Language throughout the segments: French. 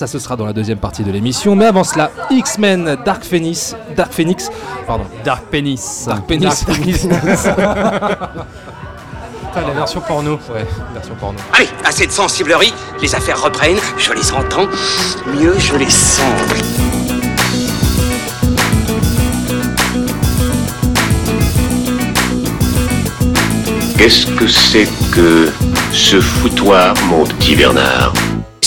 Ça, ce sera dans la deuxième partie de l'émission. Mais avant cela, X-Men Dark Phoenix. Dark Phoenix. Pardon. Dark Penis. Dark Penis. la version porno. Ouais, version porno. Allez, assez de sensiblerie, les affaires reprennent, je les entends, mieux je les sens. Qu'est-ce que c'est que ce foutoir, mon petit Bernard?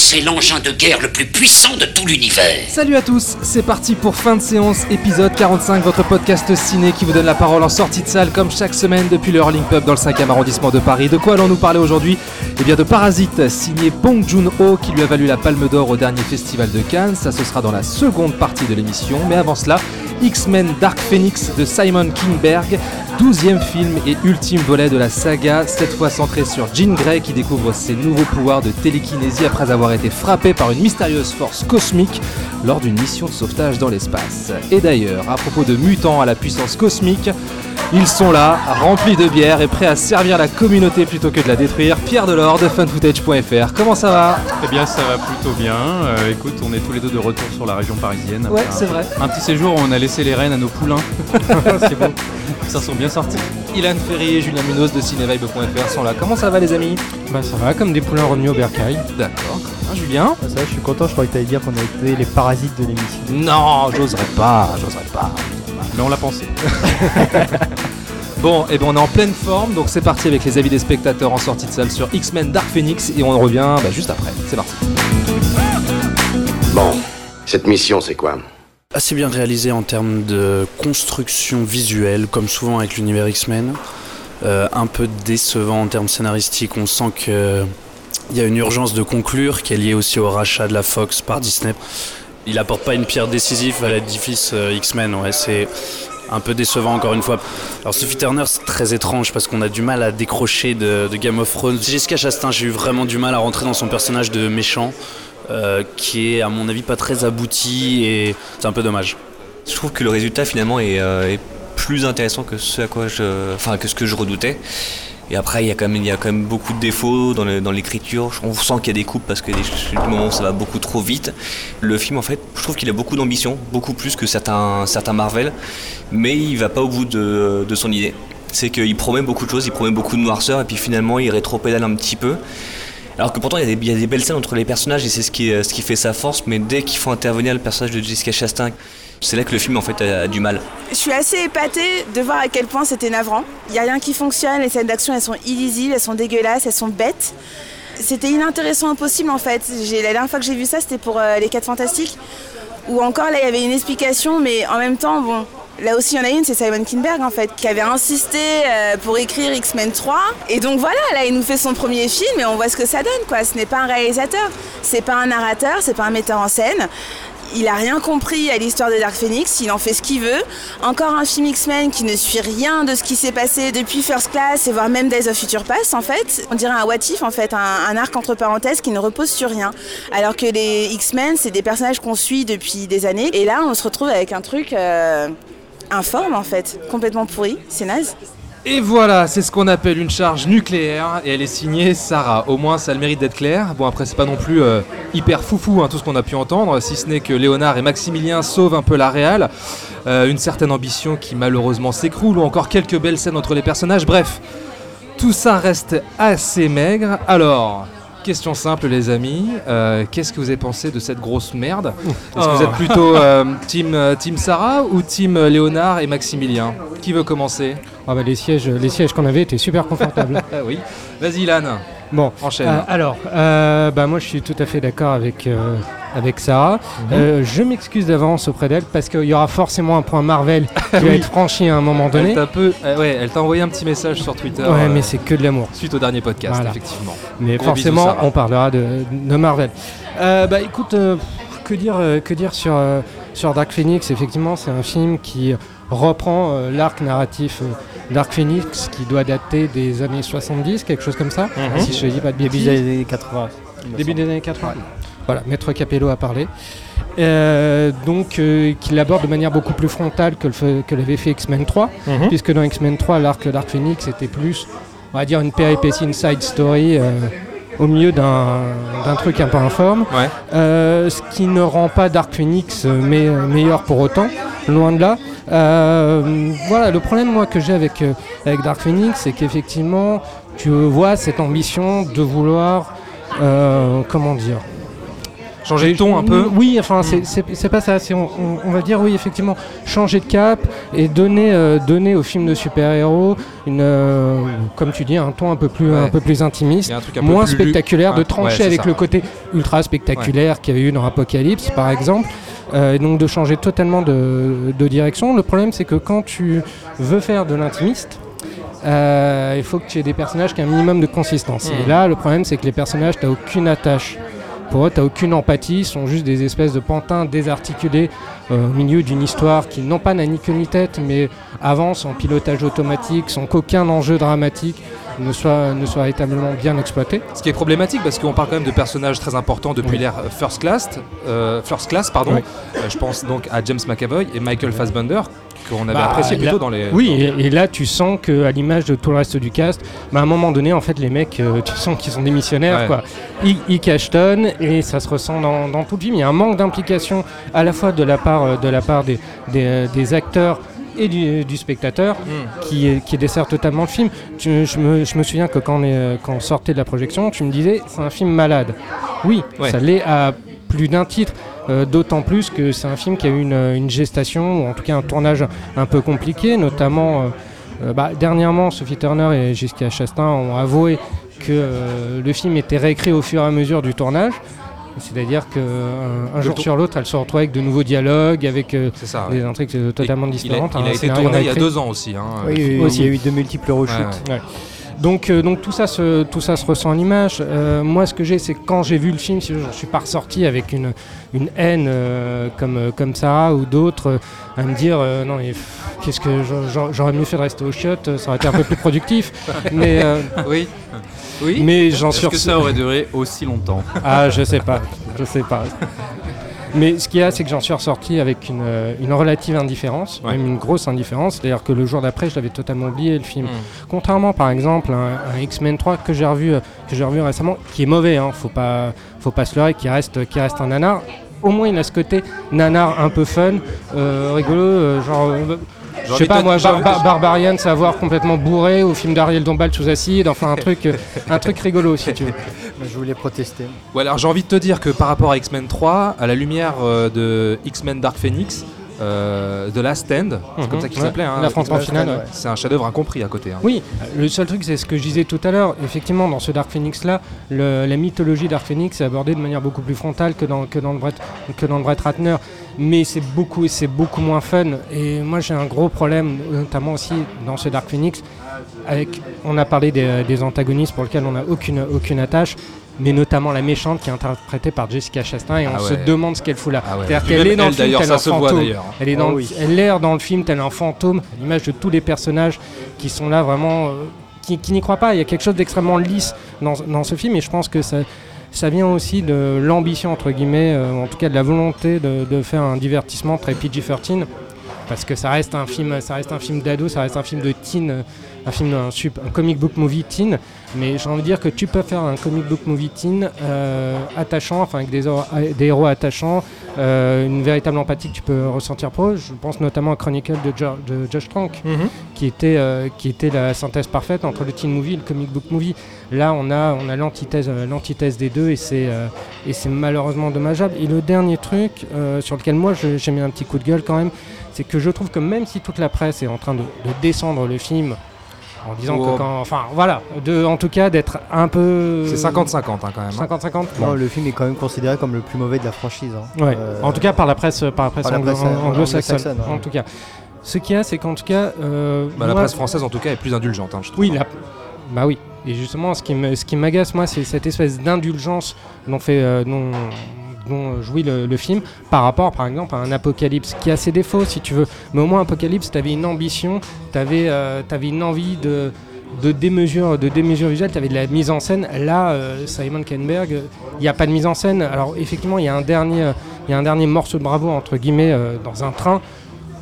C'est l'engin de guerre le plus puissant de tout l'univers. Salut à tous, c'est parti pour fin de séance, épisode 45, votre podcast ciné qui vous donne la parole en sortie de salle comme chaque semaine depuis le Hurling Pub dans le 5e arrondissement de Paris. De quoi allons-nous parler aujourd'hui? Eh bien de Parasite, signé Bong Joon-ho qui lui a valu la Palme d'Or au dernier festival de Cannes. Ça ce sera dans la seconde partie de l'émission, mais avant cela, X-Men Dark Phoenix de Simon Kingberg, 12e film et ultime volet de la saga, cette fois centré sur Jean Grey qui découvre ses nouveaux pouvoirs de télékinésie après avoir été frappé par une mystérieuse force cosmique lors d'une mission de sauvetage dans l'espace. Et d'ailleurs, à propos de mutants à la puissance cosmique, ils sont là, remplis de bière et prêts à servir la communauté plutôt que de la détruire. Pierre Delors de funfootage.fr, comment ça va? Eh bien, ça va plutôt bien. Euh, écoute, on est tous les deux de retour sur la région parisienne. Ouais, c'est vrai. Un petit séjour où on a laissé les rênes à nos poulains. c'est bon. Ça sont bien sortis. Ilan Ferry et Julien Munoz de cinevibe.fr sont là. Comment ça va les amis? Bah ça va, comme des poulains revenus au bercail. D'accord, bien. Julien? Ça, je suis content, je croyais que t'allais dire qu'on avait été les parasites de l'émission. Non, j'oserais pas, j'oserais pas. Mais on l'a pensé. Bon, et ben on est en pleine forme, donc c'est parti avec les avis des spectateurs en sortie de salle sur X-Men Dark Phoenix et on revient bah, juste après. C'est parti. Bon, cette mission, c'est quoi? Assez bien réalisé en termes de construction visuelle, comme souvent avec l'univers X-Men. Euh, un peu décevant en termes scénaristiques. On sent que il y a une urgence de conclure qui est liée aussi au rachat de la Fox par Disney. Il apporte pas une pierre décisive à l'édifice euh, X-Men. Ouais, c'est un peu décevant encore une fois. Alors Sophie Turner c'est très étrange parce qu'on a du mal à décrocher de, de Game of Thrones. Jessica Chastain, j'ai eu vraiment du mal à rentrer dans son personnage de méchant. Euh, qui est à mon avis pas très abouti et c'est un peu dommage. Je trouve que le résultat finalement est, euh, plus intéressant que ce à quoi enfin que ce que je redoutais. Et après, il y a quand même, beaucoup de défauts dans, l'écriture. On sent qu'il y a des coupes parce que du moment où ça va beaucoup trop vite. Le film, en fait, je trouve qu'il a beaucoup d'ambition, beaucoup plus que certains, certains Marvel, mais il va pas au bout de, de son idée. C'est qu'il promet beaucoup de choses, il promet beaucoup de noirceur, et puis finalement, il rétropédale un petit peu. Alors que pourtant, il y, a des, belles scènes entre les personnages, et c'est ce qui, ce qui fait sa force, mais dès qu'il faut intervenir le personnage de Jessica Chastain, c'est là que le film, en fait, a- du mal. Je suis assez épatée de voir à quel point c'était navrant. Il n'y a rien qui fonctionne, les scènes d'action elles sont illisibles, elles sont dégueulasses, elles sont bêtes. C'était inintéressant au possible en fait. La dernière fois que j'ai vu ça c'était pour euh, Les 4 Fantastiques. Où encore là il y avait une explication mais en même temps bon... Là aussi, il y en a une, c'est Simon Kinberg en fait, qui avait insisté euh, pour écrire X-Men 3. Et donc voilà, là, il nous fait son premier film et on voit ce que ça donne, quoi. Ce n'est pas un réalisateur, c'est pas un narrateur, c'est pas un metteur en scène. Il a rien compris à l'histoire de Dark Phoenix, il en fait ce qu'il veut. Encore un film X-Men qui ne suit rien de ce qui s'est passé depuis First Class et voire même Days of Future Past en fait. On dirait un what if en fait, un, arc entre parenthèses qui ne repose sur rien. Alors que les X-Men, c'est des personnages qu'on suit depuis des années. Et là, on se retrouve avec un truc euh, informe en fait, complètement pourri. C'est naze. Et voilà, c'est ce qu'on appelle une charge nucléaire et elle est signée Sarah. Au moins, ça a le mérite d'être clair. Bon, après, c'est pas non plus euh, hyper foufou hein, tout ce qu'on a pu entendre, si ce n'est que Léonard et Maximilien sauvent un peu la réal. Euh, une certaine ambition qui malheureusement s'écroule ou encore quelques belles scènes entre les personnages. Bref, tout ça reste assez maigre. Alors. Question simple les amis, Euh, qu'est-ce que vous avez pensé de cette grosse merde Est-ce que vous êtes plutôt euh, team, euh, team Sarah ou team Léonard et Maximilien? Qui veut commencer? Ah bah les sièges, les sièges qu'on avait étaient super confortables. Ah oui. Vas-y, Ilan, bon, enchaîne. alors, bah moi je suis tout à fait d'accord avec avec Sarah. Mhm. Euh, je m'excuse d'avance auprès d'elle parce qu'il y aura forcément un point Marvel qui va être franchi à un moment elle donné. t'a peu, euh, ouais, elle t'a envoyé un petit message sur Twitter. Ouais, euh, mais c'est que de l'amour. suite au dernier podcast, Voilà. effectivement. Mais Gros forcément, on parlera de, de Marvel. Euh, bah écoute, euh, que dire, euh, que dire sur, euh, sur Dark Phoenix? Effectivement, c'est un film qui reprend euh, l'arc narratif euh, Dark Phoenix qui doit dater des années 70, quelque chose comme ça, Mhm. si je dis pas de Début bêtises. des années 80. il me Début semble. des années 80. Voilà, Maître Capello a parlé. Euh, donc, euh, qui l'aborde de manière beaucoup plus frontale que, le que l'avait fait X-Men 3, Mhm. puisque dans X-Men 3, l'arc Dark Phoenix était plus, on va dire, une péripétie, une side story, euh, au milieu d'un d'un truc un peu informe. Ouais. Euh, ce qui ne rend pas Dark Phoenix me- meilleur pour autant, loin de là. Voilà, le problème moi que j'ai avec, avec Dark Phoenix, c'est qu'effectivement, tu vois cette ambition de vouloir, comment dire, Changer de ton un peu. oui, enfin, c'est- c'est c'est pas ça. c'est On, on- on va dire, oui, effectivement, changer de cap et donner, euh, donner au film de super-héros une, euh, comme tu dis, un ton un peu plus, Ouais. un peu plus intimiste, y a un truc un peu moins plus lu- spectaculaire, de trancher avec ça. le côté ultra spectaculaire qu'il y avait eu dans Apocalypse, par exemple. euh, et donc de changer totalement de, de direction. Le problème, c'est que quand tu veux faire de l'intimiste, euh, il faut que tu aies des personnages qui aient un minimum de consistance. Et là, le problème, c'est que les personnages, tu aucune attache. Pour eux, tu aucune empathie, ils sont juste des espèces de pantins désarticulés euh, au milieu d'une histoire qui, non pas n'a ni queue ni tête, mais avance en pilotage automatique sans qu'aucun enjeu dramatique ne soit, ne soit véritablement bien exploité. Ce qui est problématique parce qu'on parle quand même de personnages très importants depuis Oui. l'ère First Class, euh, First Class pardon. Oui. Euh, je pense donc à James McAvoy et Michael Fassbender qu'on avait Bah, apprécié plutôt là- dans les. Oui, et, et là tu sens que à l'image de tout le reste du cast, bah, à un moment donné, en fait, les mecs, euh, tu sens qu'ils sont des missionnaires, Ouais. quoi. Ils, ils cachetonnent et ça se ressent dans, dans tout le film. Il y a un manque d'implication à la fois de la part, euh, de la part des, des, euh, des acteurs et du, du spectateur Mm. qui, qui dessert totalement le film. Tu- je, me, je me souviens que quand on, est, euh, quand on sortait de la projection, tu me disais c'est un film malade. Oui, Ouais. ça l'est à plus d'un titre. euh, D'autant plus que c'est un film qui a eu une, une gestation, ou en tout cas un tournage un peu compliqué, notamment euh, euh, bah, dernièrement Sophie Turner et Jessica Chastain ont avoué que euh, le film était réécrit au fur et à mesure du tournage. C'est-à-dire qu'un un Le jour sur l'autre, elle se retrouve avec de nouveaux dialogues, avec euh, C'est ça. ouais. des intrigues euh, totalement Il a, différentes. il a un été tourné il y a deux ans aussi. hein. Oui, oui, Aussi. il y a eu de multiples reshoots. Ouais, ouais. Donc, euh, donc tout, ça se, tout ça se ressent en image. Euh, moi, ce que j'ai, c'est que quand j'ai vu le film, si je ne suis pas ressorti avec une, une haine euh, comme, comme Sarah ou d'autres, euh, à me dire euh, non, mais qu'est-ce que j'a- j'a- j'aurais mieux fait de rester au chiottes, ça aurait été un peu plus productif. mais euh, Oui. Oui. mais j'en Est-ce suis que ça aurait duré aussi longtemps? Ah, je sais pas, je sais pas. Mais ce qu'il y a, c'est que j'en suis ressorti avec une, euh, une relative indifférence, Ouais. même une grosse indifférence. C'est-à-dire que le jour d'après, je l'avais totalement oublié le film. Mm. Contrairement, par exemple, à X-Men 3 que j'ai revu, euh, que j'ai revu récemment, qui est mauvais, hein, faut pas, faut pas se leurrer, qui reste, qui reste un nanar. Au moins, il a ce côté nanar un peu fun, euh, rigolo, genre. Je sais pas moi, Bar- Bar- Barbarian, savoir complètement bourré au film d'Ariel Dombal sous acide, enfin un truc, euh, un truc rigolo si tu veux. Je voulais protester. Ouais, alors j'ai envie de te dire que par rapport à X-Men 3, à la lumière euh, de X-Men Dark Phoenix, euh, The Last Stand, c'est comme ça qu'il Mhm. Ouais. s'appelait. hein, final, ouais. C'est un chef-d'œuvre incompris à côté. hein. Oui, le seul truc, c'est ce que je disais tout à l'heure. Effectivement, dans ce Dark Phoenix-là, le- la mythologie Dark Phoenix est abordée de manière beaucoup plus frontale que dans, que dans, le, Brett, que dans le Brett Ratner. Mais c'est beaucoup, c'est beaucoup moins fun. Et moi, j'ai un gros problème, notamment aussi dans ce Dark Phoenix. Avec, on a parlé des, des antagonistes pour lesquels on n'a aucune, aucune attache. Mais notamment la méchante qui est interprétée par Jessica Chastain et on Ah se demande ce qu'elle fout là. Ah ouais. C'est-à-dire qu'elle est dans le film tel un fantôme. Elle est dans Oh elle l'air dans le film tel un fantôme, à l'image de tous les personnages qui sont là vraiment, euh, qui, qui n'y croient pas. Il y a quelque chose d'extrêmement lisse dans, dans ce film et je pense que ça, ça vient aussi de l'ambition, entre guillemets, euh, en tout cas de la volonté de, faire un divertissement très PG-13. Parce que ça reste un film, d'ado, ça reste un film de teen, euh, un film, un, sup- un comic book movie teen. Mais j'ai envie de dire que tu peux faire un comic book movie teen euh, attachant, enfin avec des, héros- des héros attachants, euh, une véritable empathie que tu peux ressentir pour eux. Je pense notamment à Chronicle de, Jo- de Josh Trank, Mhm. qui était, euh, qui était la synthèse parfaite entre le teen movie et le comic book movie. Là, on a, on a l'antithèse, l'antithèse des deux et c'est, et c'est malheureusement dommageable. Et le dernier truc sur lequel moi j'ai mis un petit coup de gueule quand même, c'est que je trouve que même si toute la presse est en train de, de descendre le film en disant que quand, enfin voilà, de, en tout cas d'être un peu C'est 50-50 hein, quand même. hein. 50-50. Non, le film est quand même considéré comme le plus mauvais de la franchise. hein. Ouais. Euh, en tout cas par la presse, par la presse, par la anglo- presse, euh, anglo-saxonne. ouais. En tout cas, ce qu'il y a, c'est qu'en tout cas, euh, Bah, la presse française en tout cas est plus indulgente, hein, je trouve. Oui, la- bah oui. Et justement, ce qui me- ce qui m'agace, moi, c'est cette espèce d'indulgence dont, fait, euh, dont, dont jouit le, le film par rapport, par exemple, à un Apocalypse qui a ses défauts, si tu veux. Mais au moins, Apocalypse, tu avais une ambition, tu avais, une envie de, de démesure, de démesure visuelle, tu avais de la mise en scène. Là, euh, Simon Kenberg, il n'y a pas de mise en scène. Alors, effectivement, il y, a un dernier, euh, y a un dernier morceau de bravo, entre guillemets, euh, dans un train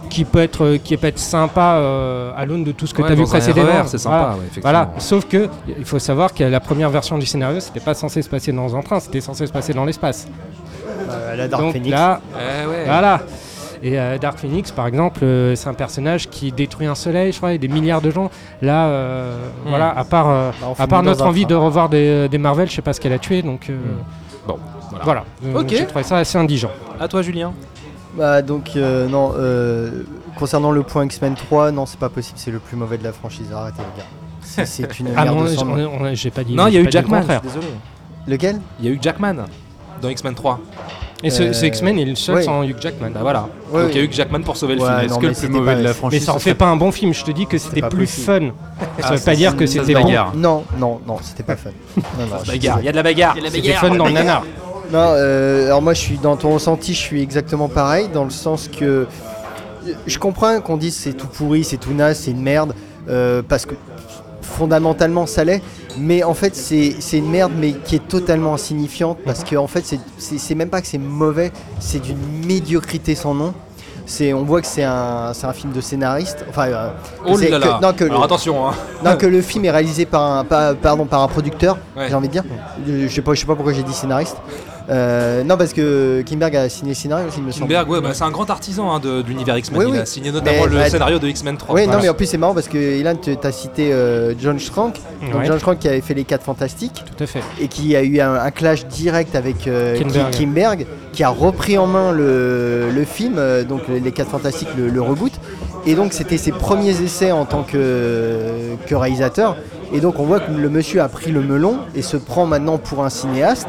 qui peut être, euh, qui peut être sympa euh, à l'aune de tout ce que Ouais, tu as vu un précédemment. C'est sympa, Voilà. ouais, effectivement. Voilà. Sauf que il faut savoir que la première version du scénario, c'était pas censé se passer dans un train, c'était censé se passer dans l'espace. Euh, la Dark Donc Phoenix. là, Eh ouais. voilà. Et euh, Dark Phoenix, par exemple, euh, c'est un personnage qui détruit un soleil, je crois, et des milliards de gens. Là, euh, Hmm. voilà, à part, euh, Bah, à part notre envie train. de revoir des, des Marvel, je sais pas ce qu'elle a tué, donc euh, Bon, voilà. voilà. Euh, Ok. J'ai trouvé ça assez indigent. À toi, Julien. Bah donc euh, non, euh, concernant le point X-Men 3, non c'est pas possible, c'est le plus mauvais de la franchise, arrêtez les gars. C'est- une Ah merde non, j'ai pas dit. Non, il y a eu Jackman. Lequel? Il y a eu Jackman dans X-Men 3. Et ce, Euh, ce X-Men est le seul ouais. sans Hugh Jackman. Bah voilà. Ouais, Donc il y a eu Jackman pour sauver le Ouais, film. Est-ce que mais le plus mauvais pas- de la Mais franchise ça en fait pas un bon film. Je te dis que c'était plus fun. Ça Ah, veut pas dire que c'était bon. bagarre. Non, non, non, c'était pas fun. Bagarre. Il y a de la bagarre. C'était fun dans le nanar. Non, euh, alors moi je suis dans ton ressenti, je suis exactement pareil, dans le sens que je comprends qu'on dise c'est tout pourri, c'est tout naze, c'est une merde, euh, parce que fondamentalement ça l'est, mais en fait c'est une merde mais qui est totalement insignifiante, parce que en fait c'est- même pas que c'est mauvais, c'est d'une médiocrité sans nom. On voit que c'est un, un film de scénariste. Enfin, euh, Oh là que- non, que Alors le- attention. Hein. non, que le film est réalisé par un, pardon, par un producteur, Ouais. j'ai envie de dire. Je, je sais pas, je sais pas pourquoi j'ai dit scénariste. Euh, non, parce que Kimberg a signé le scénario il me semble. Kinberg, ouais, bah, c'est un grand artisan hein, de, de l'univers X-Men. Oui, il oui. a signé notamment Mais, le bah, scénario de X-Men 3. Oui, Voilà. non, mais en plus c'est marrant parce que Ilan, tu as cité euh, John Schrank. Donc Ouais. John Schrank qui avait fait les 4 Fantastiques Tout à fait. et qui a eu un, un clash direct avec euh, Kimberg, qui a repris en main le, le film, donc les 4 Fantastiques, le, le reboot. Et donc c'était ses premiers essais en tant que, que réalisateur. Et donc on voit que le monsieur a pris le melon et se prend maintenant pour un cinéaste.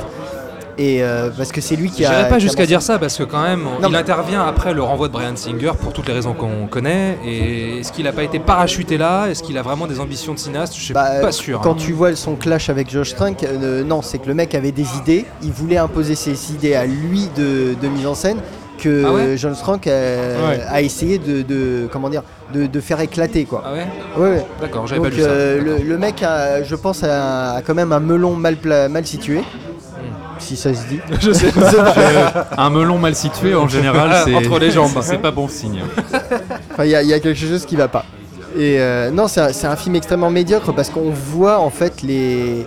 Et euh, parce que c'est lui qui a. J'irai pas jusqu'à dire ça parce que quand même, Non, il mais- intervient après le renvoi de Brian Singer pour toutes les raisons qu'on connaît. Et est-ce qu'il n'a pas été parachuté là? Est-ce qu'il a vraiment des ambitions de cinéaste? Je suis Bah, pas sûr. Quand hein. tu vois son clash avec Josh Trank, euh, non, c'est que le mec avait des idées, il voulait imposer ses idées à lui de, de mise en scène que Ah ouais? John Trank Ouais. a essayé de, de- comment dire de, de faire éclater quoi. Ah ouais? Ouais. D'accord, j'avais pas lu ça. euh, le, mec a, je pense a, a quand même un melon mal situé. Si ça se dit. Je sais Un melon mal situé en général, Ah, c'est entre les jambes. c'est pas bon signe. Enfin, il y, a- il y a quelque chose qui va pas. Et euh, non, c'est un, film extrêmement médiocre parce qu'on voit en fait les.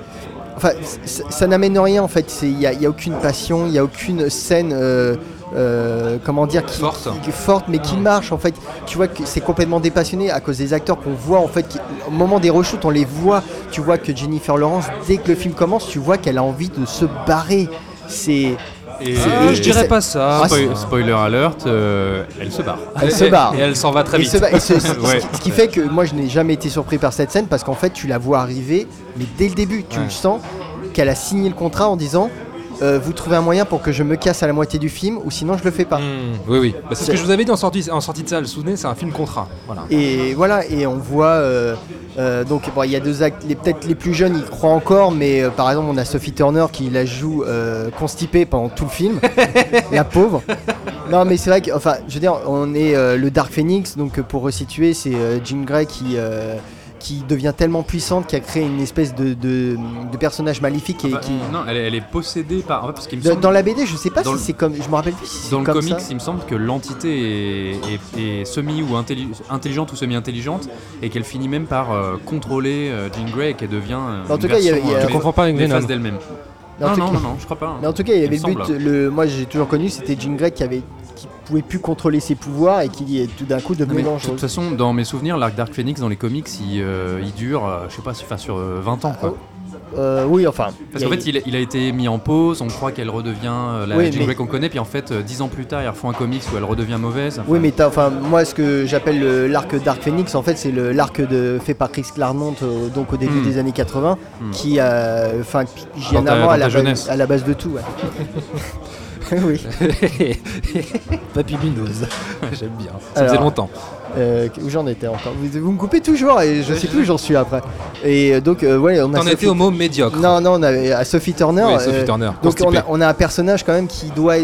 Enfin, ça n'amène rien en fait. Il n'y a aucune passion, il n'y a aucune scène. euh, euh, comment dire qui, Forte. qui- forte mais qui marche en fait tu vois que c'est complètement dépassionné à cause des acteurs qu'on voit en fait qui- au moment des reshoots on les voit tu vois que Jennifer Lawrence dès que le film commence tu vois qu'elle a envie de se barrer c'est Et, Ah, je dirais pas ça. Ah, Spoil- spoiler alert, euh, elle se barre. elle se barre Et elle s'en va très Et vite. ce, et ce- ce- Ouais. ce qui fait que moi je n'ai jamais été surpris par cette scène parce qu'en fait tu la vois arriver, mais dès le début tu Ouais. le sens qu'elle a signé le contrat en disant euh, vous trouvez un moyen pour que je me casse à la moitié du film ou sinon je le fais pas. Hmm, oui, oui. Bah, c'est ce que je vous avais dit en sortie, en sortie de salle. Souvenez, c'est un film contrat. Voilà. Et voilà, et on voit euh, euh, donc bon, il y a deux actes, peut-être les plus jeunes ils croient encore, mais par exemple on a Sophie Turner qui la joue constipée pendant tout le film, la pauvre. Non mais c'est vrai que, enfin, je veux dire, on est le Dark Phoenix, donc pour resituer, c'est Jean Grey qui qui devient tellement puissante qui a créé une espèce de, de, de personnage maléfique et Enfin, qui Non, elle, est- elle est possédée par. en fait, parce qu'il me dans, semble- dans la BD, je sais pas Dans si le- c'est comme, je me rappelle plus si c'est Dans le comme comics, ça. il me semble que l'entité est, est- est semi ou intelli- intelligente ou semi-intelligente et qu'elle finit même par euh, contrôler euh, Jean Grey et qu'elle devient euh, En une tout cas, il y a- version, il y a- euh, Tu confonds pas avec d'elle-même. Mais en Non, tout non, cas- non, non, je crois pas. Mais en tout cas, il y avait le but. semble. Le, moi, j'ai toujours connu, c'était Jean Grey qui avait, pouvait plus contrôler ses pouvoirs et qui tout d'un coup devenait de dangereux. toute façon, dans mes souvenirs, l'arc Dark Phoenix dans les comics, il, euh, il dure, euh, je sais pas, enfin, sur euh, 20 ans. Quoi. Euh, oui, enfin. Parce qu'en fait, il, a- il a été mis en pause, on croit qu'elle redevient euh, la Oui, Jean mais- qu'on connaît, puis en fait, euh, 10 ans plus tard, ils refont un comics où elle redevient mauvaise. Oui, mais enfin, moi, ce que j'appelle le- l'arc Dark Phoenix, en fait, c'est l'arc de fait par Chris Claremont, euh, donc au début Hmm. des années 80, Hmm. qui, euh, enfin, qui- ta- généralement dans à, la base, à la base de tout. ouais. oui. Papy Windows. J'aime bien. Ça Alors, faisait longtemps. Euh, où j'en étais encore vous, vous me coupez toujours et je sais plus où j'en suis après. Et euh, donc, euh, ouais, on a. T'en Sophie- étais au mot médiocre. Non, non, on avait à Sophie Turner. Oui, Sophie Turner. Donc on a, on a un personnage quand même qui doit,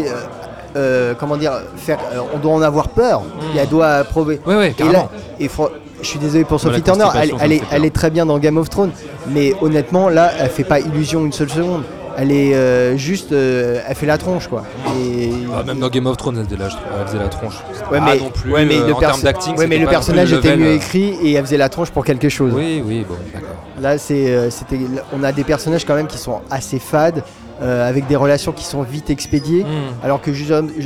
comment dire, faire, on doit en avoir peur. Et elle doit prouver. Ouais, ouais, Et là, et fro- je suis désolé pour Sophie Turner, elle, est, elle est très bien dans Game of Thrones, mais honnêtement là, elle fait pas illusion une seule seconde. Elle est euh, juste, euh, elle fait la tronche quoi. Et Ah, même dans Game of Thrones, elle faisait la, elle faisait la tronche. Ouais, pas mais, non plus, ouais, mais euh, le, en termes d'acting, ouais, mais le personnage était mieux écrit et elle faisait la tronche pour quelque chose. Oui, oui, bon, d'accord. Là, c'est, euh, c'était, on a des personnages quand même qui sont assez fades, euh, avec des relations qui sont vite expédiées. Hmm. Alors que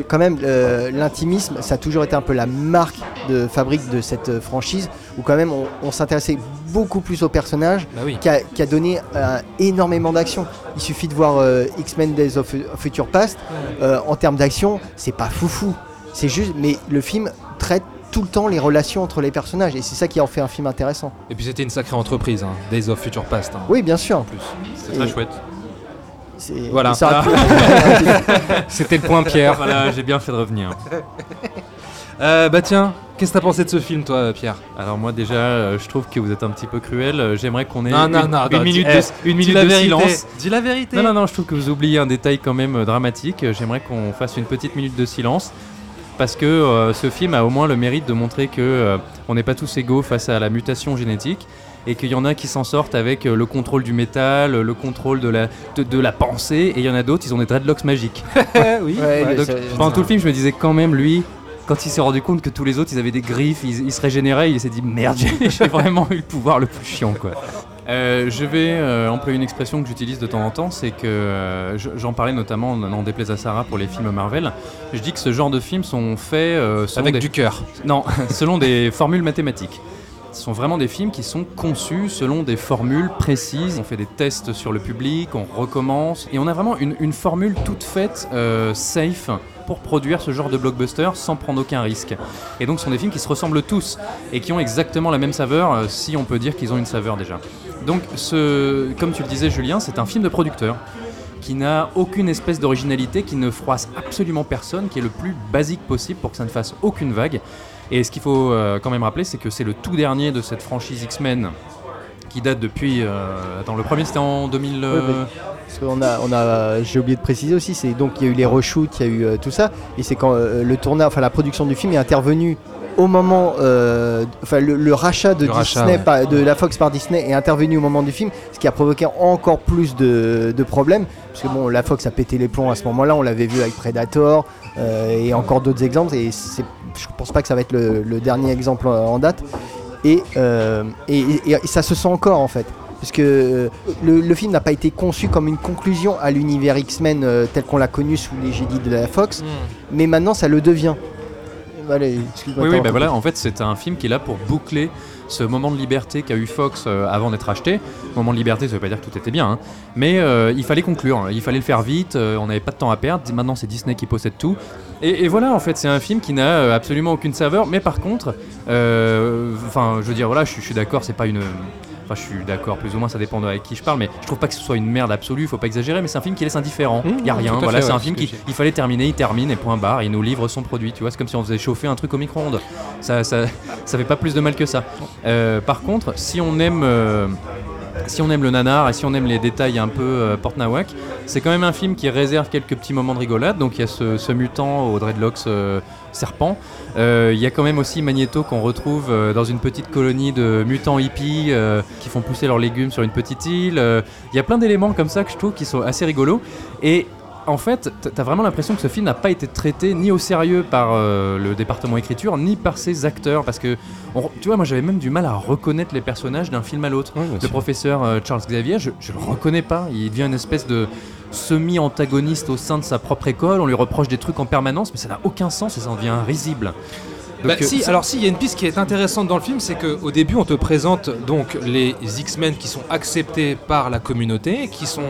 quand même, euh, l'intimisme, ça a toujours été un peu la marque de fabrique de cette euh, franchise, où quand même on, on s'intéressait beaucoup plus aux personnages, Bah oui. qui, a, qui a donné euh, énormément d'action. Il suffit de voir X-Men Days of Future Past. En termes d'action, c'est pas foufou. C'est juste, mais le film traite tout le temps les relations entre les personnages, et c'est ça qui en fait un film intéressant. Et puis c'était une sacrée entreprise, hein, Days of Future Past. hein, Oui, bien sûr. En plus. C'est très Et- chouette. C'est- Voilà. ça- C'était le point Pierre. Voilà, j'ai bien fait de revenir. Euh, bah tiens, qu'est-ce que t'as pensé de ce film, toi, Pierre? Alors moi déjà, euh, je trouve que vous êtes un petit peu cruel. Euh, J'aimerais qu'on ait Non, une, non, une non, minute, dis- de, eh, une dis minute la de vérité. silence. Dis la vérité. Non, non, non, je trouve que vous oubliez un détail quand même euh, dramatique. J'aimerais qu'on fasse une petite minute de silence. Parce que euh, ce film a au moins le mérite de montrer que euh, on n'est pas tous égaux face à la mutation génétique et qu'il y en a qui s'en sortent avec euh, le contrôle du métal, le contrôle de la, de, de la pensée, et il y en a d'autres, ils ont des dreadlocks magiques. oui. Ouais, donc, pendant tout le film, je me disais quand même, lui, quand il s'est rendu compte que tous les autres, ils avaient des griffes, ils, ils se régénéraient, il s'est dit merde, j'ai vraiment eu le pouvoir le plus chiant, quoi. Euh, je vais euh, employer une expression que j'utilise de temps en temps, c'est que euh, je- j'en parlais notamment n'en déplaise à Sarah pour les films Marvel. Je dis que ce genre de films sont faits euh, selon Avec des- du cœur. non, selon des formules mathématiques. Ce sont vraiment des films qui sont conçus selon des formules précises. On fait des tests sur le public, on recommence. Et on a vraiment une, formule toute faite, euh, safe, pour produire ce genre de blockbuster sans prendre aucun risque. Et donc ce sont des films qui se ressemblent tous et qui ont exactement la même saveur, euh, si on peut dire qu'ils ont une saveur déjà. Donc, ce, comme tu le disais Julien, c'est un film de producteur qui n'a aucune espèce d'originalité, qui ne froisse absolument personne, qui est le plus basique possible pour que ça ne fasse aucune vague. Et ce qu'il faut euh, quand même rappeler, c'est que c'est le tout dernier de cette franchise X-Men qui date depuis. euh, attends, le premier c'était en 2000. euh, Parce qu'on a, on a, j'ai oublié de préciser aussi, c'est donc il y a eu les reshoots, il y a eu euh, tout ça, et c'est quand le tournage, enfin la production du film est intervenue au moment, euh, enfin le, le rachat de Le rachat, Disney, ouais. de la Fox par Disney est intervenu au moment du film, ce qui a provoqué encore plus de, de problèmes, parce que bon, la Fox a pété les plombs à ce moment-là, on l'avait vu avec Predator euh, et encore d'autres exemples, et je pense pas que ça va être le, le dernier exemple en, en date, et, euh, et, et- et ça se sent encore en fait. Parce que le, le film n'a pas été conçu comme une conclusion à l'univers X-Men euh, tel qu'on l'a connu sous l'égédie de la Fox, mais maintenant ça le devient. Allez, excuse-moi. Oui, oui, bah voilà, en fait, c'est un film qui est là pour boucler ce moment de liberté qu'a eu Fox euh, avant d'être acheté. Moment de liberté, ça veut pas dire que tout était bien, hein. mais euh, il fallait conclure, il fallait le faire vite, euh, on n'avait pas de temps à perdre. Maintenant, c'est Disney qui possède tout. Et, et voilà, en fait, c'est un film qui n'a absolument aucune saveur, mais par contre, enfin, je veux dire, voilà, je suis d'accord, c'est pas une. Enfin, je suis d'accord, plus ou moins, ça dépend de avec qui je parle, mais je trouve pas que ce soit une merde absolue, faut pas exagérer, mais c'est un film qui laisse indifférent. Il y a Mmh, rien, voilà, c'est un film qui, il fallait terminer, il termine, et point barre, il nous livre son produit, tu vois, c'est comme si on faisait chauffer un truc au micro-ondes. Ça, ça, ça fait pas plus de mal que ça. Euh, par contre, si on aime. euh, si on aime le nanar et si on aime les détails un peu euh, porte-nawak, c'est quand même un film qui réserve quelques petits moments de rigolade. Donc il y a ce, mutant aux dreadlocks euh, serpent. Euh, Il y a quand même aussi Magneto qu'on retrouve dans une petite colonie de mutants hippies qui font pousser leurs légumes sur une petite île. Il y a plein d'éléments comme ça que je trouve qui sont assez rigolos. Et en fait, t'as vraiment l'impression que ce film n'a pas été traité ni au sérieux par euh, le département écriture, ni par ses acteurs. Parce que, on- tu vois, moi j'avais même du mal à reconnaître les personnages d'un film à l'autre. le professeur euh, Charles Xavier, je, je le reconnais pas. Il devient une espèce de semi-antagoniste au sein de sa propre école. On lui reproche des trucs en permanence, mais ça n'a aucun sens et ça en devient risible. Bah, euh, si, alors si, il y a une piste qui est intéressante dans le film, c'est qu'au début, on te présente donc les X-Men qui sont acceptés par la communauté, qui sont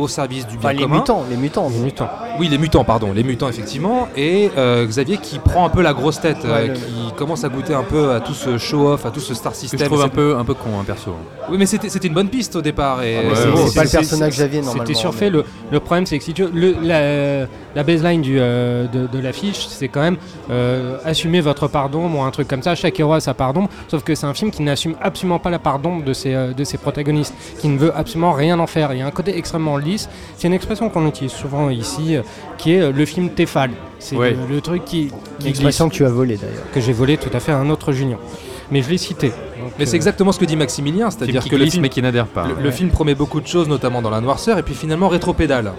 au service du bien Enfin, les commun. mutants, les mutants. Les mutants. Oui, les mutants, pardon, les mutants effectivement, et euh, Xavier qui prend un peu la grosse tête, euh, le- qui commence à goûter un peu à tout ce show-off, à tout ce star que system. je trouve un peu, un peu con, hein, perso. Oui, mais c'était c'était une bonne piste au départ. Et Ah, c'est- pas le personnage Xavier, normalement, C'était surfait. mais- Le, le problème, c'est que si tu veux, le- la, la baseline du, euh, de, de l'affiche, c'est quand même euh, assumer votre part d'ombre ou un truc comme ça. Chaque héros a sa part d'ombre, sauf que c'est un film qui n'assume absolument pas la part d'ombre de ses, euh, de ses protagonistes, qui ne veut absolument rien en faire. Il y a un côté extrêmement C'est une expression qu'on utilise souvent ici, euh, qui est euh, le film Tefal. C'est Ouais. le, le truc qui, qui L'expression que tu as volée d'ailleurs. que j'ai volé tout à fait à un autre Julien. Mais je l'ai cité. Donc, Mais c'est euh, exactement ce que dit Maximilien, C'est-à-dire que le film, mais qui n'adhère pas. le, le film promet beaucoup de choses, notamment dans la noirceur, et puis finalement rétropédale.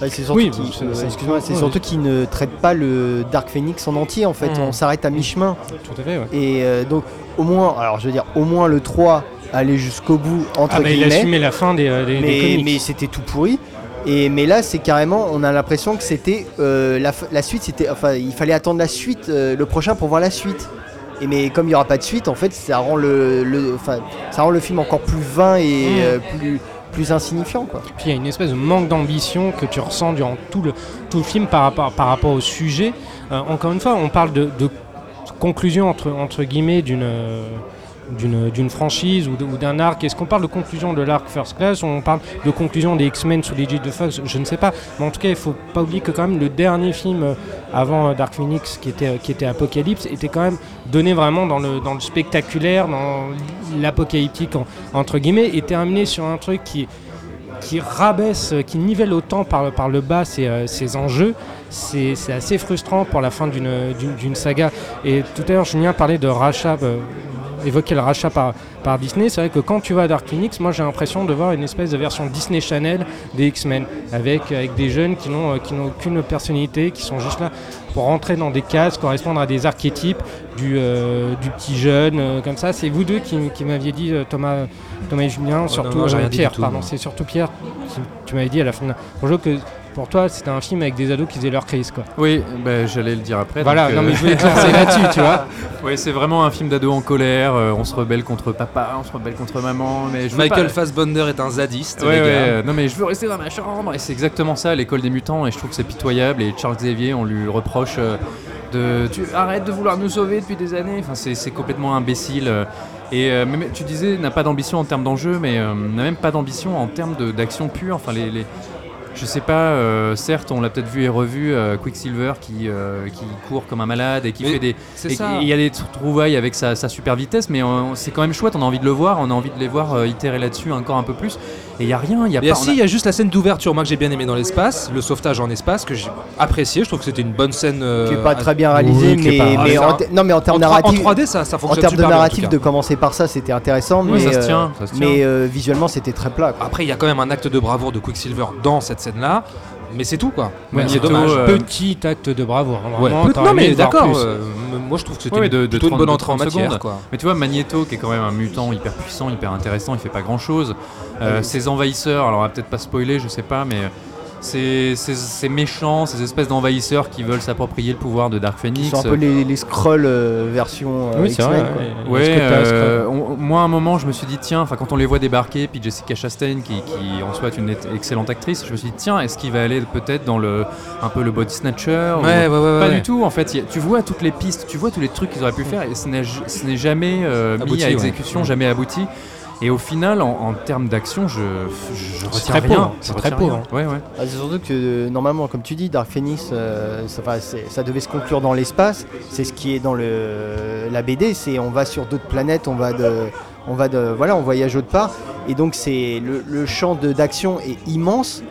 Bah, c'est surtout Oui, qu'il- c'est- c'est- excuse-moi, c'est ouais. surtout qu'il ne traite pas le Dark Phoenix en entier en fait. Mm. On s'arrête à mi-chemin. Tout à fait, ouais. Et euh, donc au moins, alors je veux dire, au moins le 3 aller jusqu'au bout entre Ah bah, il guillemets. assumait la fin des, euh, des mais, comics. mais c'était tout pourri. Et mais là, c'est carrément, on a l'impression que c'était euh, la, la suite, c'était, enfin, il fallait attendre la suite, euh, le prochain pour voir la suite. Et mais comme il n'y aura pas de suite, en fait, ça rend le, le- enfin, ça rend le film encore plus vain et Mm. euh, plus, plus insignifiant, quoi. Puis il y a une espèce de manque d'ambition que tu ressens durant tout le, tout le film par rapport, par rapport au sujet. Encore une fois, on parle de, de conclusion entre, entre guillemets d'une d'une franchise ou d'un arc. Est-ce qu'on parle de conclusion de l'arc First Class ou on parle de conclusion des X-Men sous l'égide de Fox? Je ne sais pas. Mais en tout cas, il faut pas oublier que quand même le dernier film euh, avant euh, Dark Phoenix, qui était, euh, qui était Apocalypse, était quand même donné vraiment dans le, dans le spectaculaire, dans l'apocalyptique en- entre guillemets, et terminé sur un truc qui qui rabaisse, qui nivelle autant par, par le bas ses enjeux, c'est assez frustrant pour la fin d'une- saga. Et tout à l'heure, Julien parlait de rachat, évoquait le rachat par, par Disney. C'est vrai que quand tu vas à Dark Phoenix, moi j'ai l'impression de voir une espèce de version Disney Channel des X-Men, avec, avec des jeunes qui n'ont euh, aucune personnalité, qui sont juste là pour rentrer dans des cases, correspondre à des archétypes du, euh, du petit jeune, euh, comme ça. C'est vous deux qui, qui m'aviez dit, euh, Thomas, Thomas et Julien, surtout non, Pierre, du tout, pardon, c'est surtout Pierre, qui- tu m'avais dit à la fin de bonjour que pour toi c'était un film avec des ados qui faisaient leur crise quoi. Oui, bah, j'allais le dire après. voilà, donc, non mais je voulais te lancer là-dessus, tu vois. Oui, c'est vraiment un film d'ado en colère. euh, on se rebelle contre papa, on se rebelle contre maman. Mais je Michael pas- Fassbender est un zadiste. Ouais, les ouais, gars. euh, non mais je veux rester dans ma chambre et c'est exactement ça l'école des mutants et je trouve que c'est pitoyable et Charles Xavier on lui reproche euh, de tu arrête de vouloir nous sauver depuis des années enfin c'est complètement imbécile et euh, même- tu disais n'a pas d'ambition en termes d'enjeu mais euh, n'a même pas d'ambition en termes de- d'action pure enfin les, les- je sais pas, euh, certes, on l'a peut-être vu et revu, euh, Quicksilver qui, euh, qui court comme un malade et qui Mais fait des. Il y a des trouvailles avec sa, sa super vitesse, mais c'est quand même chouette, on a envie de le voir, on a envie de les voir itérer là-dessus encore un peu plus. Et il y a rien, il y a pas. si, a- il y a juste la scène d'ouverture, moi que j'ai bien aimé dans l'espace, le sauvetage en espace que j'ai apprécié. Je trouve que c'était une bonne scène. euh, qui est pas très bien réalisé, Oui, qui est mais, pas- mais Ah, en, non mais en termes en, 3- narratifs, en 3D, ça, ça en fonctionne termes de bien, en narratif, de commencer par ça, c'était intéressant, Oui, mais ça se euh, tient, ça se tient. mais euh, visuellement c'était très plat. quoi. Après, il y a quand même un acte de bravoure de Quicksilver dans cette scène-là, mais c'est tout quoi. Ouais, c'est dommage. euh, Petit acte de bravoure. Ouais, non mais d'accord. euh, moi je trouve que c'était Ouais, de- de plutôt une 30, bonne entrée en 30 matière secondes. quoi. Mais tu vois, Magneto, qui est quand même un mutant hyper puissant, hyper intéressant, il fait pas grand chose. ses envahisseurs, alors on va peut-être pas spoiler, je sais pas, mais euh, ces, ces- ces méchants, ces espèces d'envahisseurs qui veulent s'approprier le pouvoir de Dark Ils Phoenix. sont un peu les, les scrolls euh, version euh, Oui, c'est vrai. Ouais. Ouais, euh, on- moi à un moment je me suis dit tiens, enfin quand on les voit débarquer, puis Jessica Chastain qui, qui en soit une ex- excellente actrice, je me suis dit tiens, est-ce qu'il va aller peut-être dans le un peu le body snatcher ou- Ouais, ouais, ouais, Pas ouais. du tout, en fait, a- tu vois toutes les pistes, tu vois tous les trucs qu'ils auraient pu faire et ce n'est jamais euh, mis Abouti, à ouais. exécution, jamais abouti. Et au final, en, en termes d'action, je, je, retiens très rien. c'est très pauvre. Ouais, ouais. Ah, c'est surtout que euh, normalement, comme tu dis, Dark Phoenix, euh, ça, enfin, c'est- ça devait se conclure dans l'espace. C'est ce qui est dans le, la BD. C'est on va sur d'autres planètes, on va de, on va de, voilà, on voyage autre part. Et donc c'est le, le champ de- d'action est immense.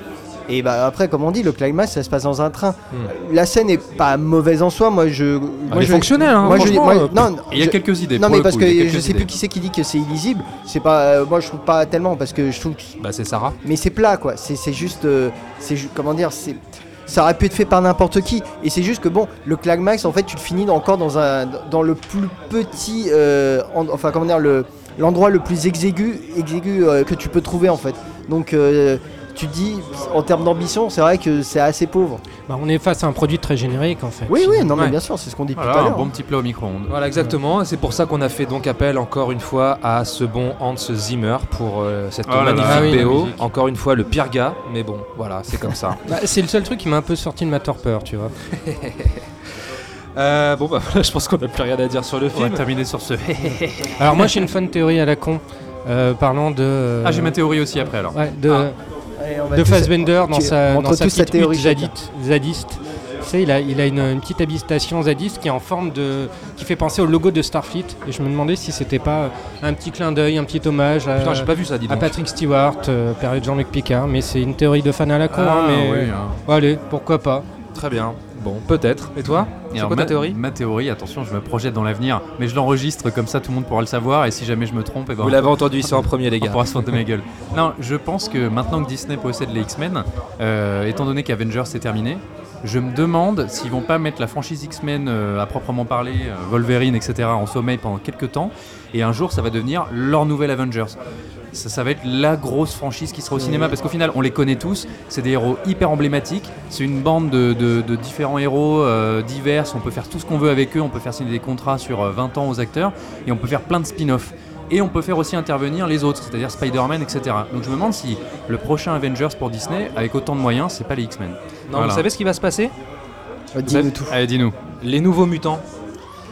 Et bah après, comme on dit, le climax, ça se passe dans un train. La scène est pas mauvaise en soi. Moi, je, moi, Elle est je- fonctionnelle, hein, moi, je- moi, euh, non, il y a quelques idées. non mais parce coup, que je sais idées. plus qui c'est qui dit que c'est illisible. C'est pas, euh, moi je trouve pas tellement parce que je trouve que Bah c'est Sarah. mais c'est plat quoi c'est c'est juste euh, c'est ju- comment dire c'est ça aurait pu être fait par n'importe qui et c'est juste que bon le climax en fait tu le finis encore dans un dans le plus petit euh, en- enfin comment dire le l'endroit le plus exigu exigu euh, que tu peux trouver en fait donc euh, tu te dis en termes d'ambition c'est vrai que c'est assez pauvre Bah, on est face à un produit très générique en fait. oui oui non mais Ouais. bien sûr c'est ce qu'on dit Voilà, tout à un l'heure bon petit plat au micro-ondes. Voilà exactement, c'est pour ça qu'on a fait donc appel encore une fois à ce bon Hans Zimmer pour euh, cette Oh là là. magnifique Ah oui, BO. Encore une fois le pire gars, mais bon voilà c'est comme ça. Bah, c'est le seul truc qui m'a un peu sorti de ma torpeur, tu vois. Euh, bon bah voilà, je pense qu'on n'a plus rien à dire sur le On va film. terminer sur ce. Alors moi j'ai une fun théorie à la con euh, parlant de. euh, ah, j'ai ma théorie aussi après alors. ouais, de, Ah. De Fassbender dans sa, dans sa petite théorie zadite, zadiste. Tu sais, il a, il a une, une petite habitation zadiste qui est en forme de. qui fait penser au logo de Starfleet. Et je me demandais si c'était pas un petit clin d'œil, un petit hommage à, Putain j'ai pas vu ça dis à donc. Patrick Stewart, euh, période Jean-Luc Picard. Mais c'est une théorie de fan à la con. Ah, hein, mais oui, hein. allez, pourquoi pas. Très bien. Bon, peut-être. Et toi C'est quoi ta ma- théorie Ma théorie, attention, je me projette dans l'avenir, mais je l'enregistre comme ça, tout le monde pourra le savoir. Et si jamais je me trompe, eh ben, Vous l'avez entendu ici en premier, les on gars. pourra se foutre de ma gueule. Non, je pense que maintenant que Disney possède les X-Men, euh, étant donné qu'Avengers est terminé, je me demande s'ils vont pas mettre la franchise X-Men euh, à proprement parler, euh, Wolverine, etc., en sommeil pendant quelques temps, et un jour ça va devenir leur nouvel Avengers. Ça, ça va être la grosse franchise qui sera au cinéma parce qu'au final on les connaît tous, c'est des héros hyper emblématiques, c'est une bande de, de- de différents héros euh, divers, on peut faire tout ce qu'on veut avec eux, on peut faire signer des contrats sur euh, 20 ans aux acteurs et on peut faire plein de spin-offs. Et on peut faire aussi intervenir les autres, c'est-à-dire Spider-Man, etc. Donc je me demande si le prochain Avengers pour Disney, avec autant de moyens, c'est pas les X-Men. Non, Voilà. vous savez ce qui va se passer? Euh, Dis-nous tout. Allez, dis-nous. Les Nouveaux Mutants,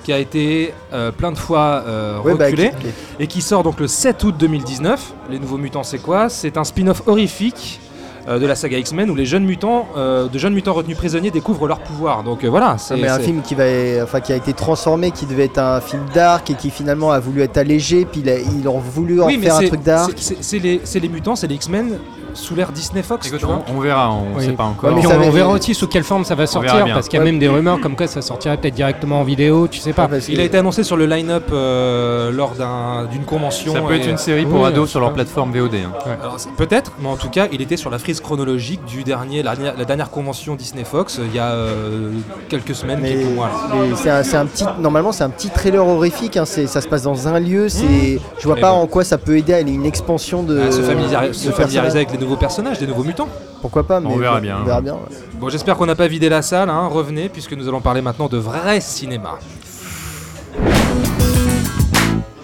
qui a été euh, plein de fois euh, Ouais, bah, reculé. et qui sort donc le 7 août 2019. Les Nouveaux Mutants, c'est quoi? C'est un spin-off horrifique euh, de la saga X-Men où les jeunes mutants, euh, de jeunes mutants retenus prisonniers découvrent leur pouvoir. Donc euh, voilà, c'est Ah, mais un c'est- film qui, va, enfin, qui a été transformé, qui devait être un film dark et qui finalement a voulu être allégé, puis il a- ils ont voulu en Oui, faire un c'est- truc dark. c'est- c'est c'est les, c'est les mutants, c'est les X-Men sous l'ère Disney Fox. Écoute, tu vois. on, on verra, on Oui. sait pas encore. Ouais, mais on, verra aussi sous quelle forme ça va sortir, parce qu'il y a Ouais. même des rumeurs comme quoi ça sortirait peut-être directement en vidéo, tu sais pas. Ah, Il a été annoncé sur le line-up euh, lors d'un- d'une convention. Ça peut être une série pour Oui, ados sur leur plateforme VOD. hein. Peut-être, mais en tout cas, il était sur la frise chronologique du dernier, la, dernière- la dernière convention Disney Fox euh, il y a euh, quelques semaines, Mais, quelques mois. là. mais c'est un, petit, normalement c'est un petit trailer horrifique. hein, ça se passe dans un lieu. C'est, je vois Mais pas bon. en quoi ça peut aider à une expansion de. Se familiari- de se familiariser avec les nouveaux personnages, des nouveaux mutants. Pourquoi pas mais On verra bien. On verra bien. ouais. Bon, j'espère qu'on n'a pas vidé la salle. hein. Revenez, puisque nous allons parler maintenant de vrai cinéma.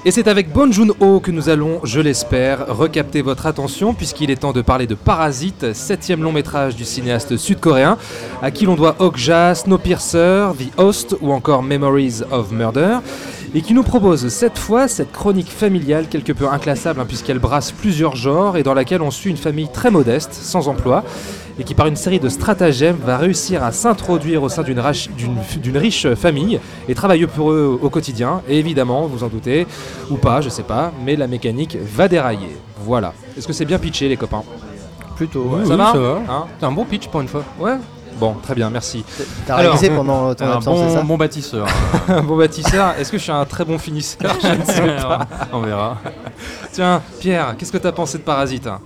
Et c'est avec Bon Joon-ho que nous allons, je l'espère, recapter votre attention puisqu'il est temps de parler de Parasite, septième long métrage du cinéaste sud-coréen, à qui l'on doit Okja, Snowpiercer, The Host ou encore Memories of Murder, et qui nous propose cette fois cette chronique familiale quelque peu inclassable hein, puisqu'elle brasse plusieurs genres et dans laquelle on suit une famille très modeste, sans emploi, et qui par une série de stratagèmes va réussir à s'introduire au sein d'une rach- d'une- d'une riche famille et travailler pour eux au quotidien. Et évidemment, vous en doutez, ou pas, je sais pas, mais la mécanique va dérailler. Voilà. Est-ce que c'est bien pitché les copains? Plutôt. Oui, Ça oui, va ça va. Hein C'est un bon pitch pour une fois. Ouais Bon, très bien, merci. T'as réalisé pendant ton Un absence, c'est ça bon, bon bâtisseur. bon bâtisseur, est-ce que je suis un très bon finisseur? Je ne sais pas. on verra. Tiens, Pierre, qu'est-ce que t'as pensé de Parasite hein?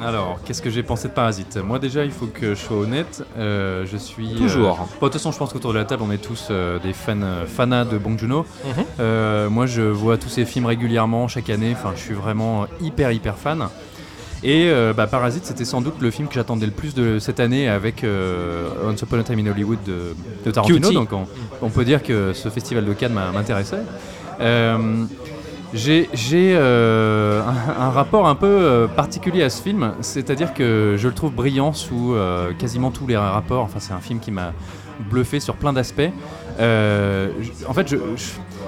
Alors, qu'est-ce que j'ai pensé de Parasite? Moi déjà, il faut que je sois honnête. euh, je suis Toujours. euh, bon, de toute façon, je pense qu'autour de la table, on est tous euh, des fans, fanas de Bong Joon-ho. Mhm. Euh, moi, je vois tous ces films régulièrement chaque année. Enfin, je suis vraiment hyper hyper fan. Et euh, bah, Parasite, c'était sans doute le film que j'attendais le plus de cette année avec euh, Once Upon a Time in Hollywood de, de Tarantino. Cutie. Donc, on, on peut dire que ce festival de Cannes m'intéressait. Euh, j'ai euh, un, un rapport un peu euh, particulier à ce film, c'est-à-dire que je le trouve brillant sous euh, quasiment tous les rapports. Enfin, c'est un film qui m'a bluffé sur plein d'aspects. En fait, je, je-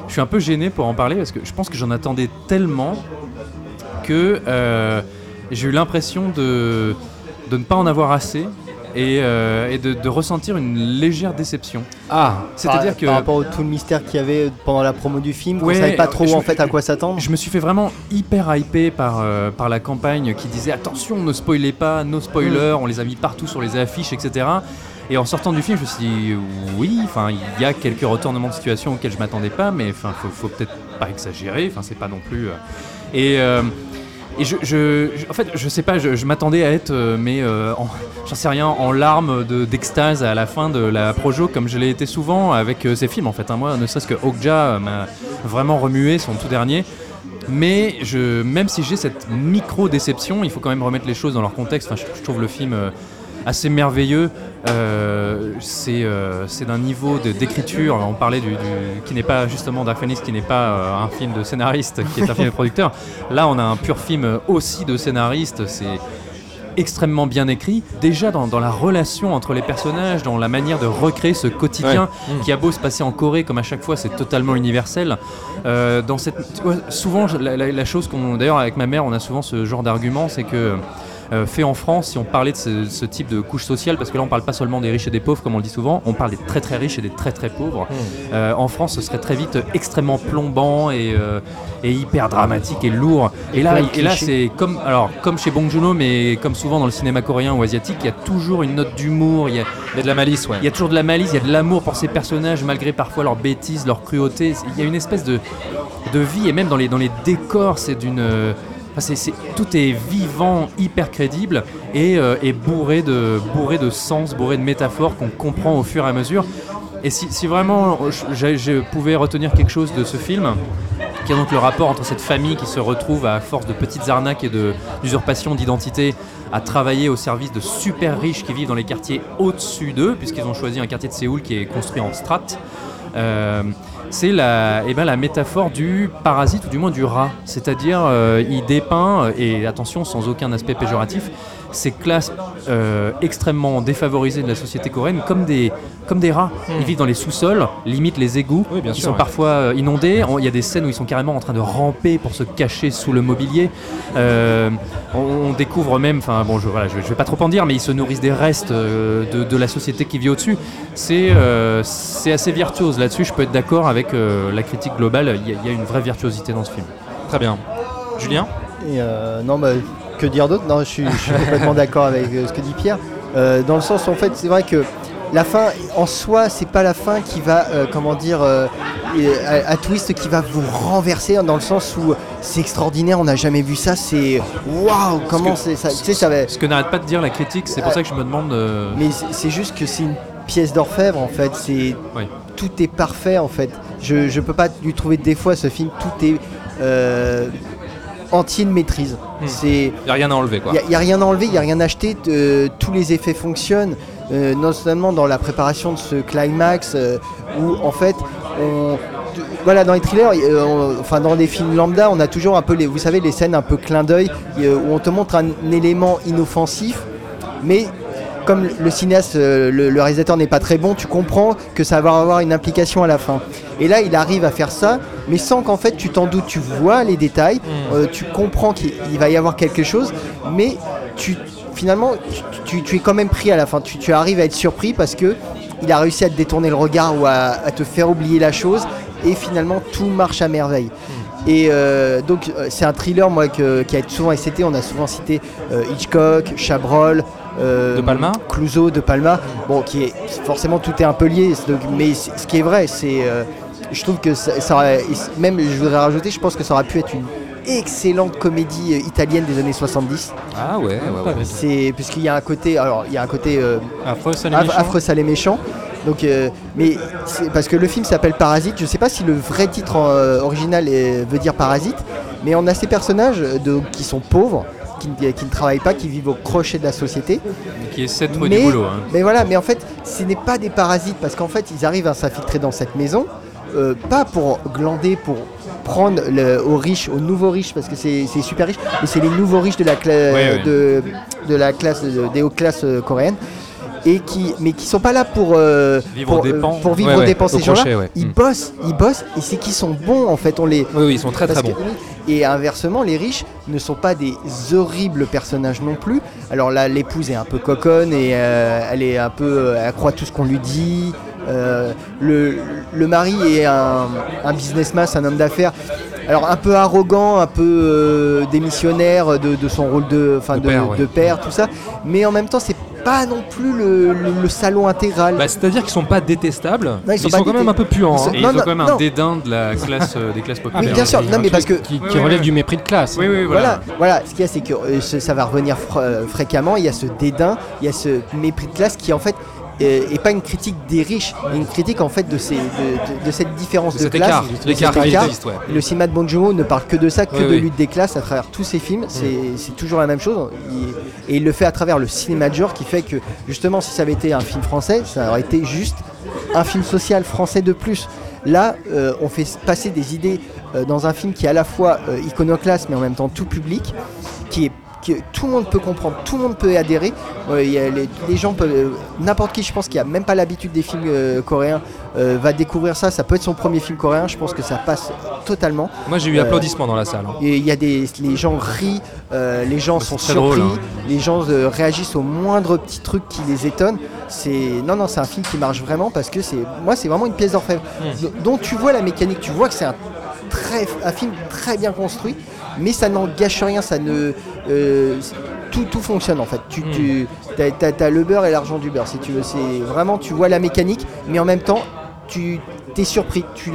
je suis un peu gêné pour en parler parce que je pense que j'en attendais tellement que j'ai eu l'impression de, de ne pas en avoir assez et, euh, et de, de ressentir une légère déception. Ah, C'est-à-dire que par rapport au tout le mystère qu'il y avait pendant la promo du film, Ouais, qu'on savait pas trop je- en fait à quoi s'attendre. Je me suis fait vraiment hyper hypé par, euh, par la campagne qui disait attention, ne spoilez pas, no spoilers, on les a mis partout sur les affiches, etc. Et en sortant du film, je me suis dit oui, enfin il y a quelques retournements de situation auxquels je m'attendais pas, mais enfin faut, faut peut-être pas exagérer, enfin c'est pas non plus. euh. Et, et je, je- en fait, je sais pas, je, m'attendais à être, euh, mais euh, en- j'en sais rien, en larmes de- d'extase à la fin de la projo, comme je l'ai été souvent avec euh, ces films. En fait, hein. moi, ne serait-ce que Okja m'a vraiment remué, son tout dernier. Mais je, même si j'ai cette micro-déception, il faut quand même remettre les choses dans leur contexte. Je, trouve le film assez merveilleux. Euh, c'est euh, c'est d'un niveau d'écriture. On parlait du, du- qui n'est pas justement Dark Phoenix, qui n'est pas euh, un film de scénariste, qui est un film de producteur. Là, on a un pur film aussi de scénariste. C'est extrêmement bien écrit, déjà dans, dans la relation entre les personnages, dans la manière de recréer ce quotidien Ouais. Mm. qui a beau se passer en Corée, comme à chaque fois, c'est totalement universel. Euh, dans cette, souvent, la- la chose qu'on, d'ailleurs, avec ma mère, on a souvent ce genre d'argument, c'est que euh, fait en France, si on parlait de ce, ce type de couche sociale, parce que là on parle pas seulement des riches et des pauvres comme on le dit souvent, on parle des très très riches et des très très pauvres. Euh, en France, ce serait très vite extrêmement plombant et, euh, et hyper dramatique et lourd. Et là, et là c'est comme, alors, comme chez Bong Joon-ho, mais comme souvent dans le cinéma coréen ou asiatique, il y a toujours une note d'humour, il y a, Il y a de la malice, ouais. il y a toujours de la malice, il y a de l'amour pour ces personnages, malgré parfois leurs bêtises, leur cruauté. Il y a une espèce de, de vie, et même dans les, dans les décors, c'est d'une. Tout est vivant, hyper crédible et, euh, bourré, de, sens, bourré de métaphores qu'on comprend au fur et à mesure. Et si, vraiment je, pouvais retenir quelque chose de ce film, qui est donc le rapport entre cette famille qui se retrouve à force de petites arnaques et d'usurpation d'identité à travailler au service de super riches qui vivent dans les quartiers au-dessus d'eux, puisqu'ils ont choisi un quartier de Séoul qui est construit en strates. Euh, c'est la, eh ben, la métaphore du parasite ou du moins du rat. C'est-à-dire, euh, il dépeint, et attention, sans aucun aspect péjoratif, ces classes euh, extrêmement défavorisées de la société coréenne comme des, comme des rats. Ils vivent dans les sous-sols, limite les égouts, Oui, bien qui sûr, sont ouais. parfois euh, inondés. On- Il y a des scènes où ils sont carrément en train de ramper pour se cacher sous le mobilier. Euh, on, on découvre même, enfin bon, je, voilà, je, je vais pas trop en dire, mais ils se nourrissent des restes euh, de, de la société qui vit au-dessus. C'est euh, c'est assez virtuose là-dessus. Je peux être d'accord avec euh, la critique globale. Il y, a- il y a une vraie virtuosité dans ce film. Très bien. Julien? Et euh, non, bah, que dire d'autre Non, je suis, je suis complètement d'accord avec euh, ce que dit Pierre. Euh, dans le sens, où, en fait, c'est vrai que la fin, en soi, c'est pas la fin qui va, euh, comment dire, euh, à, à twist qui va vous renverser, hein, dans le sens où c'est extraordinaire, on n'a jamais vu ça, c'est waouh, comment c'est ça, tu sais, ça va. Ce que n'arrête pas de dire la critique, c'est pour ça que je me demande. Mais c'est- juste que c'est une pièce d'orfèvre en fait. C'est Oui. tout est parfait en fait. Je je peux pas lui trouver de défaut à ce film. Tout est entier de maîtrise. Hmm. C'est Il n'y a rien à enlever, quoi. il n'y a, rien à enlever, il n'y a rien à acheter, euh, tous les effets fonctionnent, euh, non seulement dans la préparation de ce climax, euh, où en fait, on, voilà, dans les thrillers, euh, on- enfin dans les films lambda, on a toujours un peu, les, vous savez, les scènes un peu clin d'œil, euh, où on te montre un, élément inoffensif, mais comme le cinéaste, euh, le, le réalisateur n'est pas très bon, tu comprends que ça va avoir une implication à la fin. Et là, il arrive à faire ça, mais sans qu'en fait tu t'en doutes, tu vois les détails, euh, tu comprends qu'il il va y avoir quelque chose, mais tu, finalement, tu, tu- tu es quand même pris à la fin. Tu, tu arrives à être surpris parce que il a réussi à te détourner le regard ou à, à te faire oublier la chose, et finalement tout marche à merveille. Et euh, donc euh, c'est un thriller moi que- qui a été souvent cité, on a souvent cité euh, Hitchcock, Chabrol, euh, De Palma. Clouseau, De Palma, bon qui est forcément tout est un peu lié, mais ce qui est vrai, c'est euh, je trouve que ça, ça aurait- même je voudrais rajouter, je pense que ça aurait pu être une excellente comédie euh, italienne des années 70. Ah ouais, ouais, ouais. C'est puisqu'il y a un côté, alors il y a un côté euh, Affreux, salé, Aff- méchant. affreux, salé, méchant. Donc, euh, mais parce que le film s'appelle Parasite. Je sais pas si le vrai titre euh, original est- veut dire Parasite, mais on a ces personnages de, qui sont pauvres, qui, ne- qui ne travaillent pas, qui vivent au crochet de la société. qui essaie de trouver Mais, du boulot. hein. mais voilà, mais en fait, ce n'est pas des parasites parce qu'en fait, ils arrivent à s'infiltrer dans cette maison, euh, pas pour glander, pour prendre le- aux riches, aux nouveaux riches, parce que c'est super riche, mais c'est les nouveaux riches de la, Ouais, ouais. De, de la classe, de- des hautes classes euh, coréennes. Et qui, mais qui sont pas là pour euh, Vivre pour, aux dépens. pour vivre Ouais, aux dépens ces gens-là. Ils Mm. bossent, ils bossent, et c'est qu'ils sont bons en fait. On les, Oui, oui, ils sont très très bons. et inversement, les riches ne sont pas des horribles personnages non plus. Alors là, l'épouse est un peu coconne et euh, elle est un peu, elle croit tout ce qu'on lui dit. Euh, le, le mari est un, un businessman, c'est un homme d'affaires. Alors un peu arrogant, un peu euh, démissionnaire de, de son rôle de, enfin De de, père, ouais. de père, tout ça. Mais en même temps, c'est pas non plus le, le- le salon intégral. Bah, C'est-à-dire qu'ils sont pas détestables, Non, ils mais sont ils pas sont quand même un peu puants. Ils sont- hein. Ils non, ont quand même non. un dédain de la classe, euh, des classes populaires. oui, bien sûr. Non, mais parce que qui, qui relève du mépris de classe. Oui, oui, Voilà, voilà. voilà, ce qu'il y a, c'est que euh, ça va revenir fr- fréquemment. Il y a ce dédain, il y a ce mépris de classe qui, en fait, euh, est pas une critique des riches, mais une critique en fait de, ces, de, de- de cette différence De cet classe. écart, cet écart. existe, ouais. Le cinéma de Bong Joon-ho ne parle que de ça, que Oui, de oui. lutte des classes à travers tous ses films. C'est c'est toujours la même chose. Il- et il le fait à travers le cinéma de genre qui fait que, justement, si ça avait été un film français, ça aurait été juste un film social français de plus. Là, euh, on fait passer des idées euh, dans un film qui est à la fois euh, iconoclaste mais en même temps tout public, qui est que tout le monde peut comprendre, tout le monde peut adhérer. Il y a les, les gens peuvent, euh, n'importe qui, je pense, qui a même pas l'habitude des films euh, coréens, euh, va découvrir ça. Ça peut être son premier film coréen. Je pense que ça passe totalement. Moi j'ai eu Euh, applaudissements dans la salle. hein. Il y a des, les gens rient, euh, les gens Bah, sont surpris, drôle, les gens euh, réagissent aux moindres petits trucs qui les étonnent. C'est non non, c'est un film qui marche vraiment parce que c'est moi c'est vraiment une pièce d'orfèvre. D- dont tu vois la mécanique, tu vois que c'est un très un film très bien construit, mais ça n'en gâche rien, ça ne euh, tout, tout fonctionne en fait. Tu, Hmm. tu t'as, t'as- t'as le beurre et l'argent du beurre si tu veux. C'est vraiment tu vois la mécanique, mais en même temps tu t'es surpris. Tu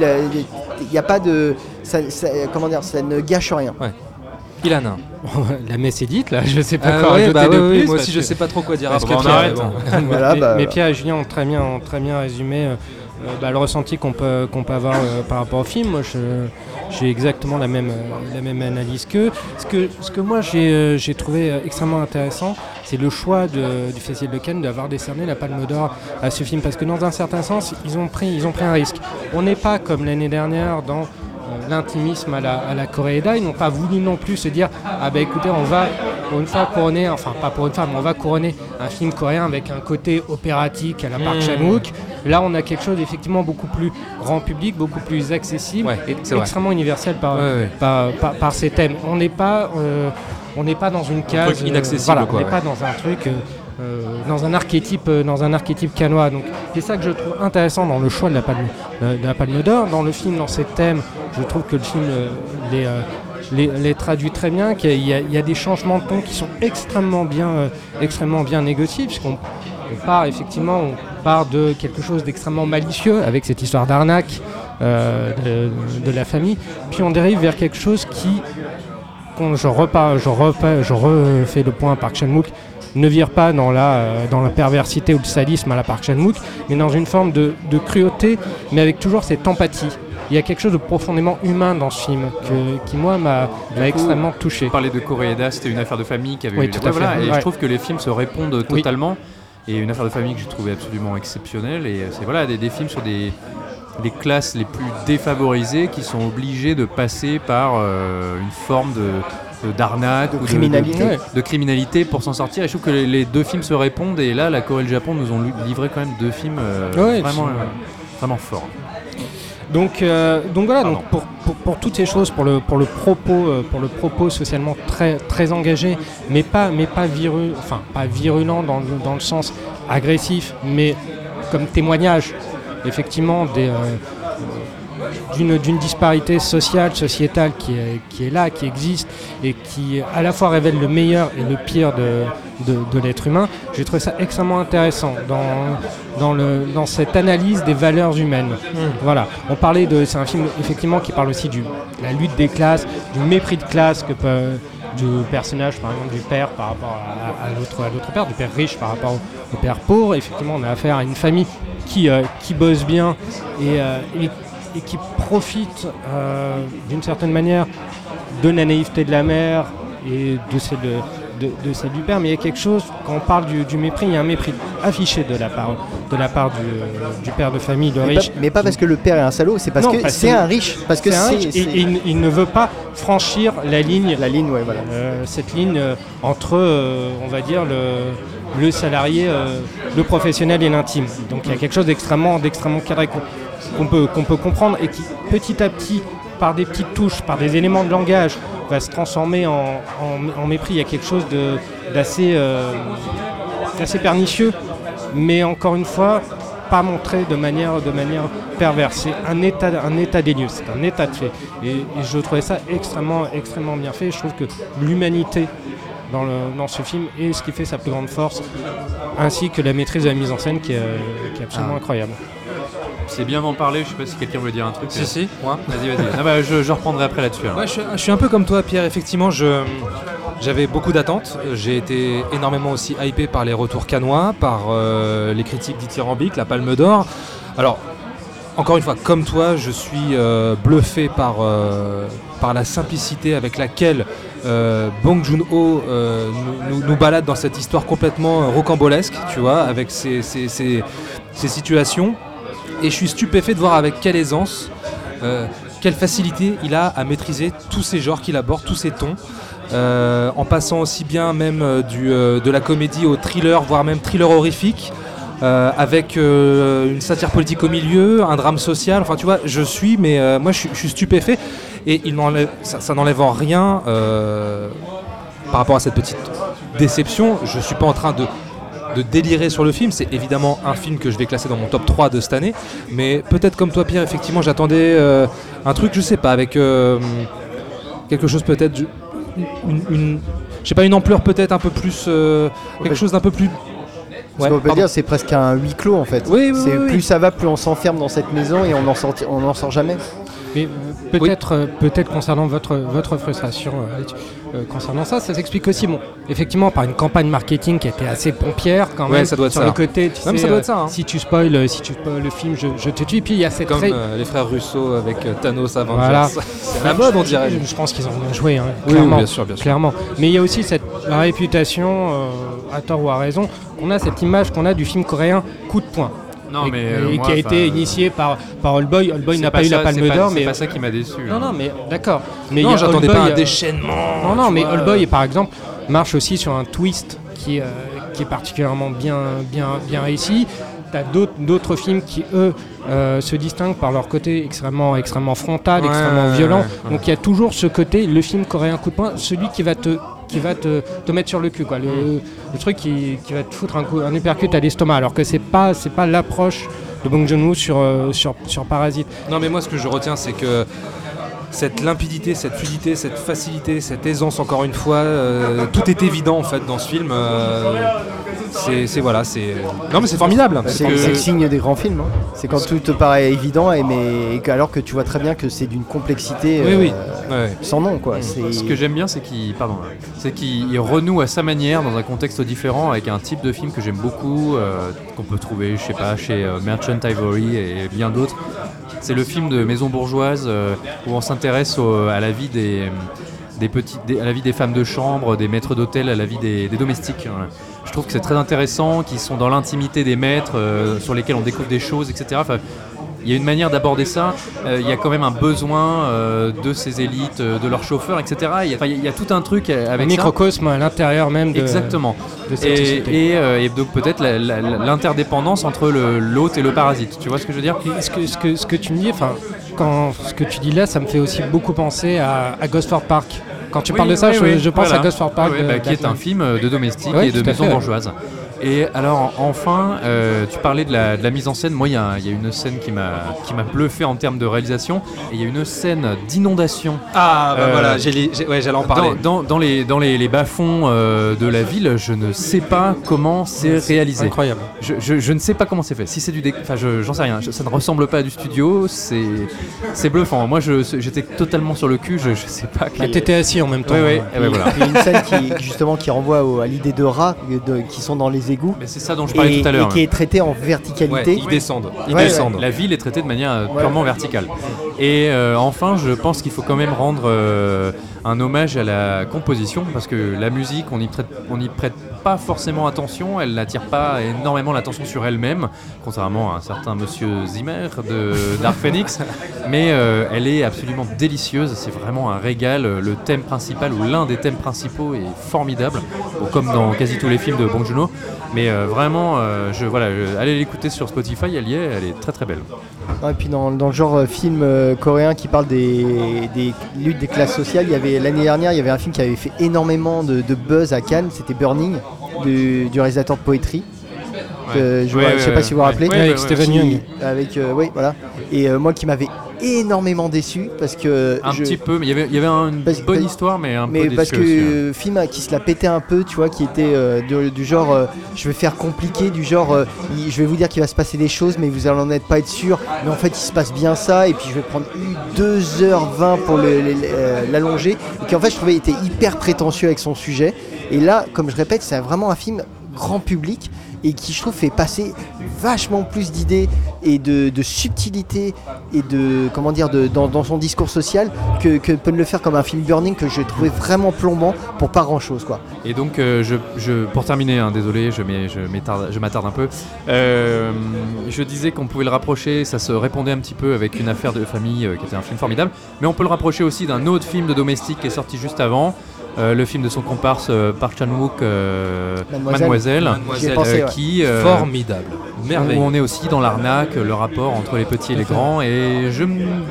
il y a pas de ça, ça- comment dire, ça ne gâche rien. Ilan. La messe est dite là, je sais pas Euh, quoi ouais, rajouter bah de ouais, ouais, plus. moi aussi je que- sais pas trop quoi dire parce après. que Pierre, Pierre- mais bon. Voilà, mais, bah, mais. Pierre et Julien ont très bien, ont très bien résumé euh, euh, bah, le ressenti qu'on peut, qu'on peut avoir euh, par rapport au film. Moi, je- j'ai exactement la même, euh, la même analyse qu'eux. Ce que, ce que moi j'ai, euh, j'ai trouvé euh, extrêmement intéressant, c'est le choix de- du Festival de Cannes d'avoir décerné la Palme d'Or à ce film. Parce que dans un certain sens, ils ont pris, ils ont pris un risque. On n'est pas comme l'année dernière dans l'intimisme à la, à la Coréeda. Ils n'ont pas voulu non plus se dire ah bah écoutez on va pour une fois couronner, enfin pas pour une fois, mais on va couronner un film coréen avec un côté opératique à la Park Mmh. Là on a quelque chose d'effectivement beaucoup plus grand public, beaucoup plus accessible Ouais, et c'est vrai. extrêmement universel par, Ouais, ouais. par, par- par ses thèmes. On n'est pas, euh, on n'est pas dans une case truc inaccessible, voilà, quoi, on n'est pas dans un truc. euh, euh, dans un archétype euh, dans un archétype canois donc c'est ça que je trouve intéressant dans le choix de la palme de, de la palme d'or dans le film dans ses thèmes je trouve que le film euh, les, les, les traduit très bien qu'il y, a- il y a des changements de ton qui sont extrêmement bien extrêmement bien négociés puisqu'on on part effectivement on part de quelque chose d'extrêmement malicieux avec cette histoire d'arnaque euh, de, de la famille puis on dérive vers quelque chose qui quand je repars, je repars, je refais le point à Park Chan-wook, ne vire pas dans la, euh, dans la perversité ou le sadisme à la Park Chan-wook, mais dans une forme de, de cruauté, mais avec toujours cette empathie. Il y a quelque chose de profondément humain dans ce film que- qui, moi, m'a extrêmement touché. Parler de Koreeda, c'était une affaire de famille qui avait Oui, eu tout à fait. voilà, et Ouais. je trouve que les films se répondent totalement. Et une affaire de famille que j'ai trouvé absolument exceptionnelle. Et euh, c'est voilà, des, des films sur des, classes les plus défavorisées qui sont obligées de passer par euh, une forme de, d'arnaque De ou criminalité. de, de criminalité pour s'en sortir. Et je trouve que les, les deux films se répondent. Et là, la Corée et le Japon nous ont livré quand même deux films euh, Ouais, vraiment, euh, vraiment forts. Donc, euh, donc voilà, donc pour, pour, pour toutes ces choses, pour le, pour le propos, euh, pour le propos socialement très, très engagé, mais pas, mais pas virulent, enfin pas virulent dans, le- dans le sens agressif, mais comme témoignage, effectivement, des, euh, d'une, disparité sociale, sociétale qui est, qui est là, qui existe et qui à la fois révèle le meilleur et le pire de, de, de l'être humain. J'ai trouvé ça extrêmement intéressant dans, dans, le, dans cette analyse des valeurs humaines. Voilà, on parlait de. C'est un film effectivement qui parle aussi de la lutte des classes, du mépris de classe que peut du personnage par exemple du père par rapport à, à l'autre à l'autre père, du père riche par rapport au, au père pauvre. Effectivement, on a affaire à une famille qui, euh, qui bosse bien et, euh, et, et qui profite euh, d'une certaine manière de la naïveté de la mère et de celle, de, de celle du père. Mais il y a quelque chose, quand on parle du, du mépris, il y a un mépris affiché de la part, de la part du, du père de famille, de Mais riche. pas, mais pas parce que le père est un salaud, c'est parce Non, que c'est un riche. Parce que C'est un c'est riche et, c'est- et il, il ne veut pas franchir la ligne, la ligne, ouais, voilà. euh, cette ligne euh, entre, on va dire, le, le salarié, euh, le professionnel et l'intime. Donc il y a quelque chose d'extrêmement, d'extrêmement cadré qu'on peut, qu'on peut comprendre et qui, petit à petit, par des petites touches, par des éléments de langage, va se transformer en, en- en mépris. Il y a quelque chose de- d'assez euh, d'assez pernicieux, mais encore une fois, pas montré de manière, de manière perverse. C'est un état, un état des lieux, c'est un état de fait. Et, et je trouvais ça extrêmement, extrêmement bien fait. Je trouve que l'humanité dans, le- dans ce film est ce qui fait sa plus grande force, ainsi que la maîtrise de la mise en scène qui est, qui est absolument Ah. incroyable. C'est bien d'en parler. Je sais pas si quelqu'un veut dire un truc. Si, euh. si, moi. Vas-y, vas-y. Ah bah, je, je reprendrai après là-dessus. Ouais, je, suis- je suis un peu comme toi, Pierre. Effectivement, je, j'avais beaucoup d'attentes. J'ai été énormément aussi hypé par les retours canois, par euh, les critiques dithyrambiques, la Palme d'Or. Alors, encore une fois, comme toi, je suis euh, bluffé par, euh, par la simplicité avec laquelle euh, Bong Joon-ho nous, balade dans cette histoire complètement rocambolesque, tu vois, avec ces situations. Et je suis stupéfait de voir avec quelle aisance, euh, quelle facilité il a à maîtriser tous ces genres qu'il aborde, tous ces tons. euh, en passant aussi bien même euh, du, de la comédie au thriller, voire même thriller horrifique. avec une satire politique au milieu, un drame social. Enfin, tu vois, je suis, mais moi, je suis, stupéfait. Et il ça, ça n'enlève en rien par rapport à cette petite déception. Je suis pas en train de, de délirer sur le film. C'est évidemment un film que je vais classer dans mon top 3 de cette année. Mais peut-être comme toi, Pierre, effectivement, j'attendais euh, un truc, je sais pas, avec euh, quelque chose peut-être. Une, une- je sais pas, une ampleur peut-être un peu plus. euh, quelque chose d'un peu plus. Ce Ouais, qu'on peut pardon. dire, c'est presque un huis clos en fait. Oui, oui. Plus ça va, plus on s'enferme dans cette maison et on n'en sort, on n'en sort jamais. Mais euh, peut-être euh, peut-être concernant votre, votre frustration euh, concernant ça, ça s'explique aussi bon, effectivement par une campagne marketing qui était assez pompière quand Ouais, même ça doit être sur ça. le côté tu sais, ça doit être ça, hein. si tu spoil si tu spoil le film je, je te tue puis il y a cette Comme très- les frères Russo avec Thanos Avengers. Voilà. C'est la mode, on dirait. Je, je pense qu'ils ont bien joué, hein, Oui, clairement, oui, bien sûr, bien sûr. clairement. Mais il y a aussi cette réputation, euh, à tort ou à raison, qu'on a cette image qu'on a du film coréen coup de poing. Non, et, mais, et euh, qui a été enfin, initié par, par Oldboy. Oldboy c'est n'a pas, eu ça, la Palme c'est d'Or, C'est mais pas ça qui m'a déçu. non, hein. non, mais d'accord. Mais Non, il y a j'attendais Oldboy, pas un euh, déchaînement. Non, non, mais Oldboy, euh, par exemple, marche aussi sur un twist qui, euh, qui est particulièrement bien, bien, bien réussi. Tu as d'autres films qui, eux, euh, se distinguent par leur côté extrêmement, extrêmement frontal, Ouais, extrêmement ouais, violent. ouais, ouais. Donc il y a toujours ce côté, le film coréen coup de poing, celui qui va te qui va te, te mettre sur le cul quoi. Le, truc qui, qui va te foutre un coup un à l'estomac alors que c'est pas c'est pas l'approche de Bong Joon-ho sur, euh, sur sur Parasite. Non, mais moi, ce que je retiens, c'est que cette limpidité, cette fluidité, cette facilité, cette aisance, encore une fois, euh, tout est évident en fait dans ce film. euh, c'est voilà, c'est. Non, mais c'est formidable. C'est que- le signe des grands films. hein. C'est quand tout te paraît évident, et mais, alors que tu vois très bien que c'est d'une complexité Oui, euh. Ouais. sans nom. Quoi. C'est- Ce que j'aime bien, c'est qu'il pardon, c'est qu'il renoue à sa manière dans un contexte différent avec un type de film que j'aime beaucoup, euh, qu'on peut trouver, je sais pas, chez euh, Merchant Ivory et bien d'autres. C'est le film de maison bourgeoise euh, où on s'intéresse à la vie des des petites, des- à la vie des femmes de chambre, des maîtres d'hôtel, à la vie des, des domestiques. Voilà. Je trouve que c'est très intéressant, qu'ils sont dans l'intimité des maîtres, euh, sur lesquels on découvre des choses, etc. Enfin, il y a une manière d'aborder ça. Euh, il y a quand même un besoin euh, de ces élites, de leurs chauffeurs, etc. Il y a, enfin, il y a tout un truc Un avec ça. microcosme à l'intérieur même de, Exactement. de cette Et, société. et, euh, et donc peut-être l'interdépendance entre l'hôte et le parasite. Tu vois ce que je veux dire? Et ce que, ce, que, ce que tu me dis, enfin, quand ce que tu dis là, ça me fait aussi beaucoup penser à, à Gosford Park. Quand tu Oui, parles de ça, oui, je, pense voilà. à Gosford Park. Ouais, de- bah, qui est un film de domestique Ouais, et de maison fait. bourgeoise. Et alors enfin, euh, tu parlais de la, de la mise en scène. Moi, il y, a il y a une scène qui m'a qui m'a bluffé en termes de réalisation. Et il y a une scène d'inondation Ah, bah Euh, voilà, ouais, j'allais en parler. dans, dans- dans les, dans les, les bas-fonds euh, de la ville. Je ne sais pas comment c'est réalisé. Incroyable. Je, je- je ne sais pas comment c'est fait. Si c'est du, enfin, je- j'en sais rien. Je- ça ne ressemble pas à du studio. C'est, c'est bluffant. Moi, j'étais totalement sur le cul. Je, je sais pas. Bah, T'étais assis en même temps. Ouais, ouais. hein. Eh ben, voilà. Il y a une scène qui, justement qui renvoie au- à l'idée de rats de- qui sont dans les égouts Mais c'est ça dont je parlais et, tout à l'heure. et qui est traitée en Ouais, verticalité. ils descendent. Ils Ouais, descendent. La ville est traitée de manière euh, purement verticale. Et euh, enfin, je pense qu'il faut quand même rendre euh, un hommage à la composition parce que la musique, on n'y prête, on n'y prête pas forcément attention. Elle n'attire pas énormément l'attention sur elle-même, contrairement à un certain Monsieur Zimmer de Dark Phoenix. Mais euh, elle est absolument délicieuse. C'est vraiment un régal. Le thème principal ou l'un des thèmes principaux est formidable, Bon, comme dans quasi tous les films de Bong Joon-ho. Mais euh, vraiment, euh, je, voilà, je- allez l'écouter sur Spotify. Elle y est. Elle est très très belle. Ouais, et puis dans, dans le genre film coréen qui parle des, des luttes des classes sociales, il y avait l'année dernière, il y avait un film qui avait fait énormément de, de buzz à Cannes, c'était Burning du, du réalisateur de Poetry. que je, Ouais, vois- je ouais, sais pas ouais, si vous vous rappelez. Avec Qui- Yeun. Avec, euh, oui, voilà. Et euh, moi qui m'avait énormément déçu parce que. Un je- petit peu, mais il y avait, il y avait un- une Parce- bonne parce- histoire, mais un mais peu parce que aussi, hein. film qui se la pétait un peu, tu vois, qui était euh, du, du genre, euh, je vais faire compliqué, du genre, euh, il- je vais vous dire qu'il va se passer des choses, mais vous allez en être pas être sûr. Mais en fait, il se passe bien ça, et puis je vais prendre 2h20 pour l'allonger. Et qui en fait, je trouvais était hyper prétentieux avec son sujet. Et là, comme je répète, c'est vraiment un film grand public et qui je trouve fait passer vachement plus d'idées et de, de subtilité et de comment dire dans, son discours social que, que peut le faire comme un film Burning que j'ai trouvé vraiment plombant pour pas grand chose quoi. Et donc, euh, pour terminer, hein, désolé, je m'attarde un peu. Euh, je disais qu'on pouvait le rapprocher, ça se répondait un petit peu avec une affaire de famille euh, qui était un film formidable, mais on peut le rapprocher aussi d'un autre film de domestique qui est sorti juste avant. Euh, le film de son comparse euh, Park Chan-wook, euh, Mademoiselle. Mademoiselle, J'y ai Mademoiselle, pensé, ouais. qui euh, Formidable. où Merveilleux. on est aussi dans l'arnaque, le rapport entre les petits et les grands. Et je,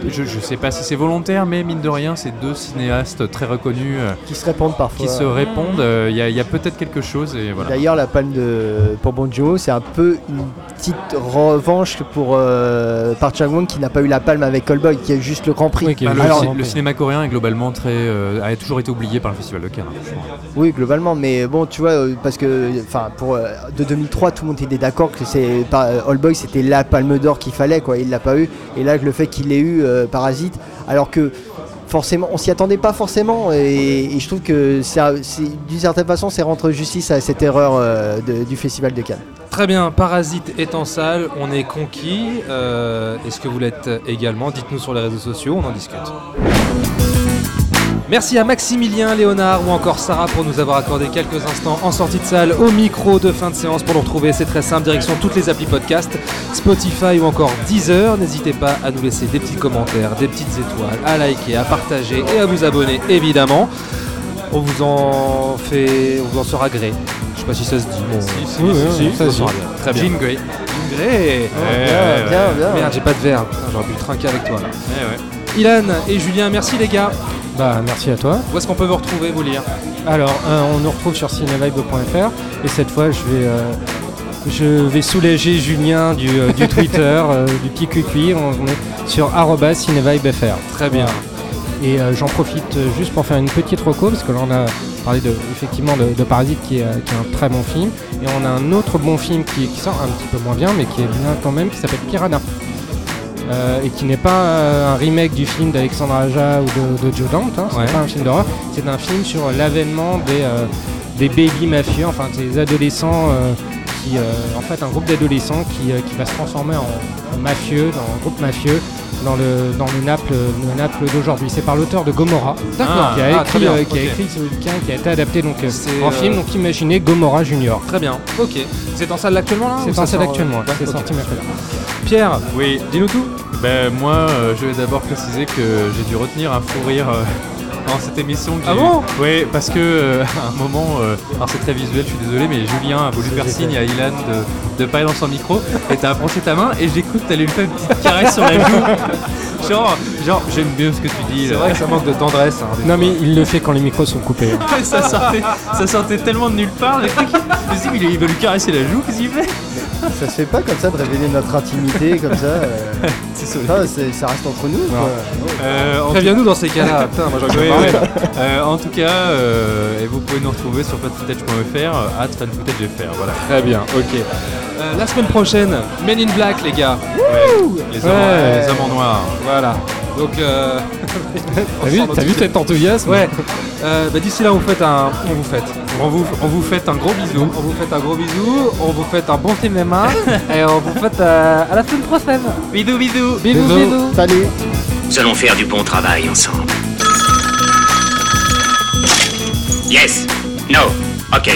je, je sais pas si c'est volontaire, mais mine de rien, c'est deux cinéastes très reconnus Qui se répondent parfois. qui se répondent. Euh, Il y a, peut-être quelque chose et voilà. D'ailleurs, la palme de pour Bon Joon-ho, c'est un peu une petite revanche pour euh, Park Chan-wook qui n'a pas eu la palme avec Callboy, qui a eu juste le Grand Prix. Oui, qui a Bah, le, Alors, le cinéma coréen est globalement très, euh, a toujours été oublié par le Festival hein, franchement. Oui, globalement, mais bon, tu vois, euh, parce que, enfin, pour euh, de 2003, tout le monde était d'accord que c'est pas euh, All Boy, c'était la Palme d'Or qu'il fallait, quoi. Il l'a pas eu, et là, le fait qu'il l'ait eu, euh, Parasite, alors que forcément, on s'y attendait pas forcément, et, et je trouve que ça- c'est- d'une certaine façon, c'est rendre justice à cette erreur euh, de- du Festival de Cannes. Très bien, Parasite est en salle, on est conquis. Euh, Est-ce que vous l'êtes également? Dites-nous sur les réseaux sociaux, on en discute. Merci à Maximilien, Léonard ou encore Sarah pour nous avoir accordé quelques instants en sortie de salle au micro de fin de séance pour nous retrouver. C'est très simple, direction toutes les applis podcast, Spotify ou encore Deezer. N'hésitez pas à nous laisser des petits commentaires, des petites étoiles, à liker, à partager et à vous abonner évidemment. On vous en fait, on vous en sera gré. Je sais pas si ça se dit. Bon, Si, si, Oui, si, si. ça se bien. Très bien. Jean Grey. Gré. bien, bien, bien. Merde, j'ai pas de verre. J'aurais pu le trinquer avec toi. là. Ilan et Julien, merci les gars. Bah, merci à toi. Où est-ce qu'on peut vous retrouver, vous lire Alors, euh, on nous retrouve sur cinevibe.fr et cette fois, je vais, euh, je vais soulager Julien du, euh, du Twitter, euh, du petit cuicui. On est sur cinevibefr. Très bien. Et j'en profite juste pour faire une petite reco, parce que là on a parlé de, effectivement de, de Parasite qui est, qui est un très bon film. Et on a un autre bon film qui, qui sort un petit peu moins bien, mais qui est bien quand même, qui s'appelle Piranha. Euh, et qui n'est pas euh, un remake du film d'Alexandre Aja ou de, de Joe Dante, hein, c'est Ouais. pas un film d'horreur, c'est un film sur l'avènement des, euh, des baby mafieux, enfin des adolescents qui, euh, en fait un groupe d'adolescents qui, euh, qui va se transformer en, en mafieux, dans un groupe mafieux dans le, dans le Naples, le Naples d'aujourd'hui. C'est par l'auteur de Gomorrah, D'accord. qui, a Ah, écrit, euh, qui a écrit ce bouquin, qui a été adapté donc, en euh, film. Donc imaginez Gomorrah Junior. Très bien. Ok. C'est en salle actuellement là C'est en salle actuellement, ouais, c'est sorti mercredi. Pierre, Oui. dis-nous tout. Ben, moi, euh, je vais d'abord préciser que j'ai dû retenir un fou rire euh, dans cette émission. Ah bon. Oui, parce que euh, à un moment, euh, alors c'est très visuel, je suis désolé, mais Julien a voulu faire signe à Ilan de, de parler dans son micro et t'as approché ta main et j'ai cru que t'allais lui faire une petite caresse sur la joue. genre, genre j'aime bien ce que tu dis. C'est vrai que ça manque de tendresse. hein, Non fois. mais il le fait quand les micros sont coupés. Ça, sortait, ça sortait tellement de nulle part. suis dit, mais il veut lui caresser la joue, qu'est-ce qu'il fait? Ça se fait pas comme ça de révéler notre intimité comme ça. euh. Ah, c'est- ça reste entre nous. quoi. Euh, en Préviens-nous dans ces cas-là. Putain, moi j'aurais Oui, pas oui. parlé. Euh, en tout cas, euh, et vous pouvez nous retrouver sur fanfootage.fr, euh, at fanfootage.fr, voilà. Très bien. Ok. Euh, la semaine prochaine, Men in Black, les gars. Les hommes, Ouais. les hommes en noir. Voilà. Donc. Euh... T'as vu, t'as vu cet enthousiasme Ouais. Euh, bah, D'ici là, on vous fait un. On vous fait. On vous, on vous fait un gros bisou. On vous fait un gros bisou. On vous fait un bon cinéma. et on vous fait euh, à la semaine prochaine. Bisous, bisous. Bisous, Bisous. bisous. Salut. Nous allons faire du bon travail ensemble. Yes. No. Ok.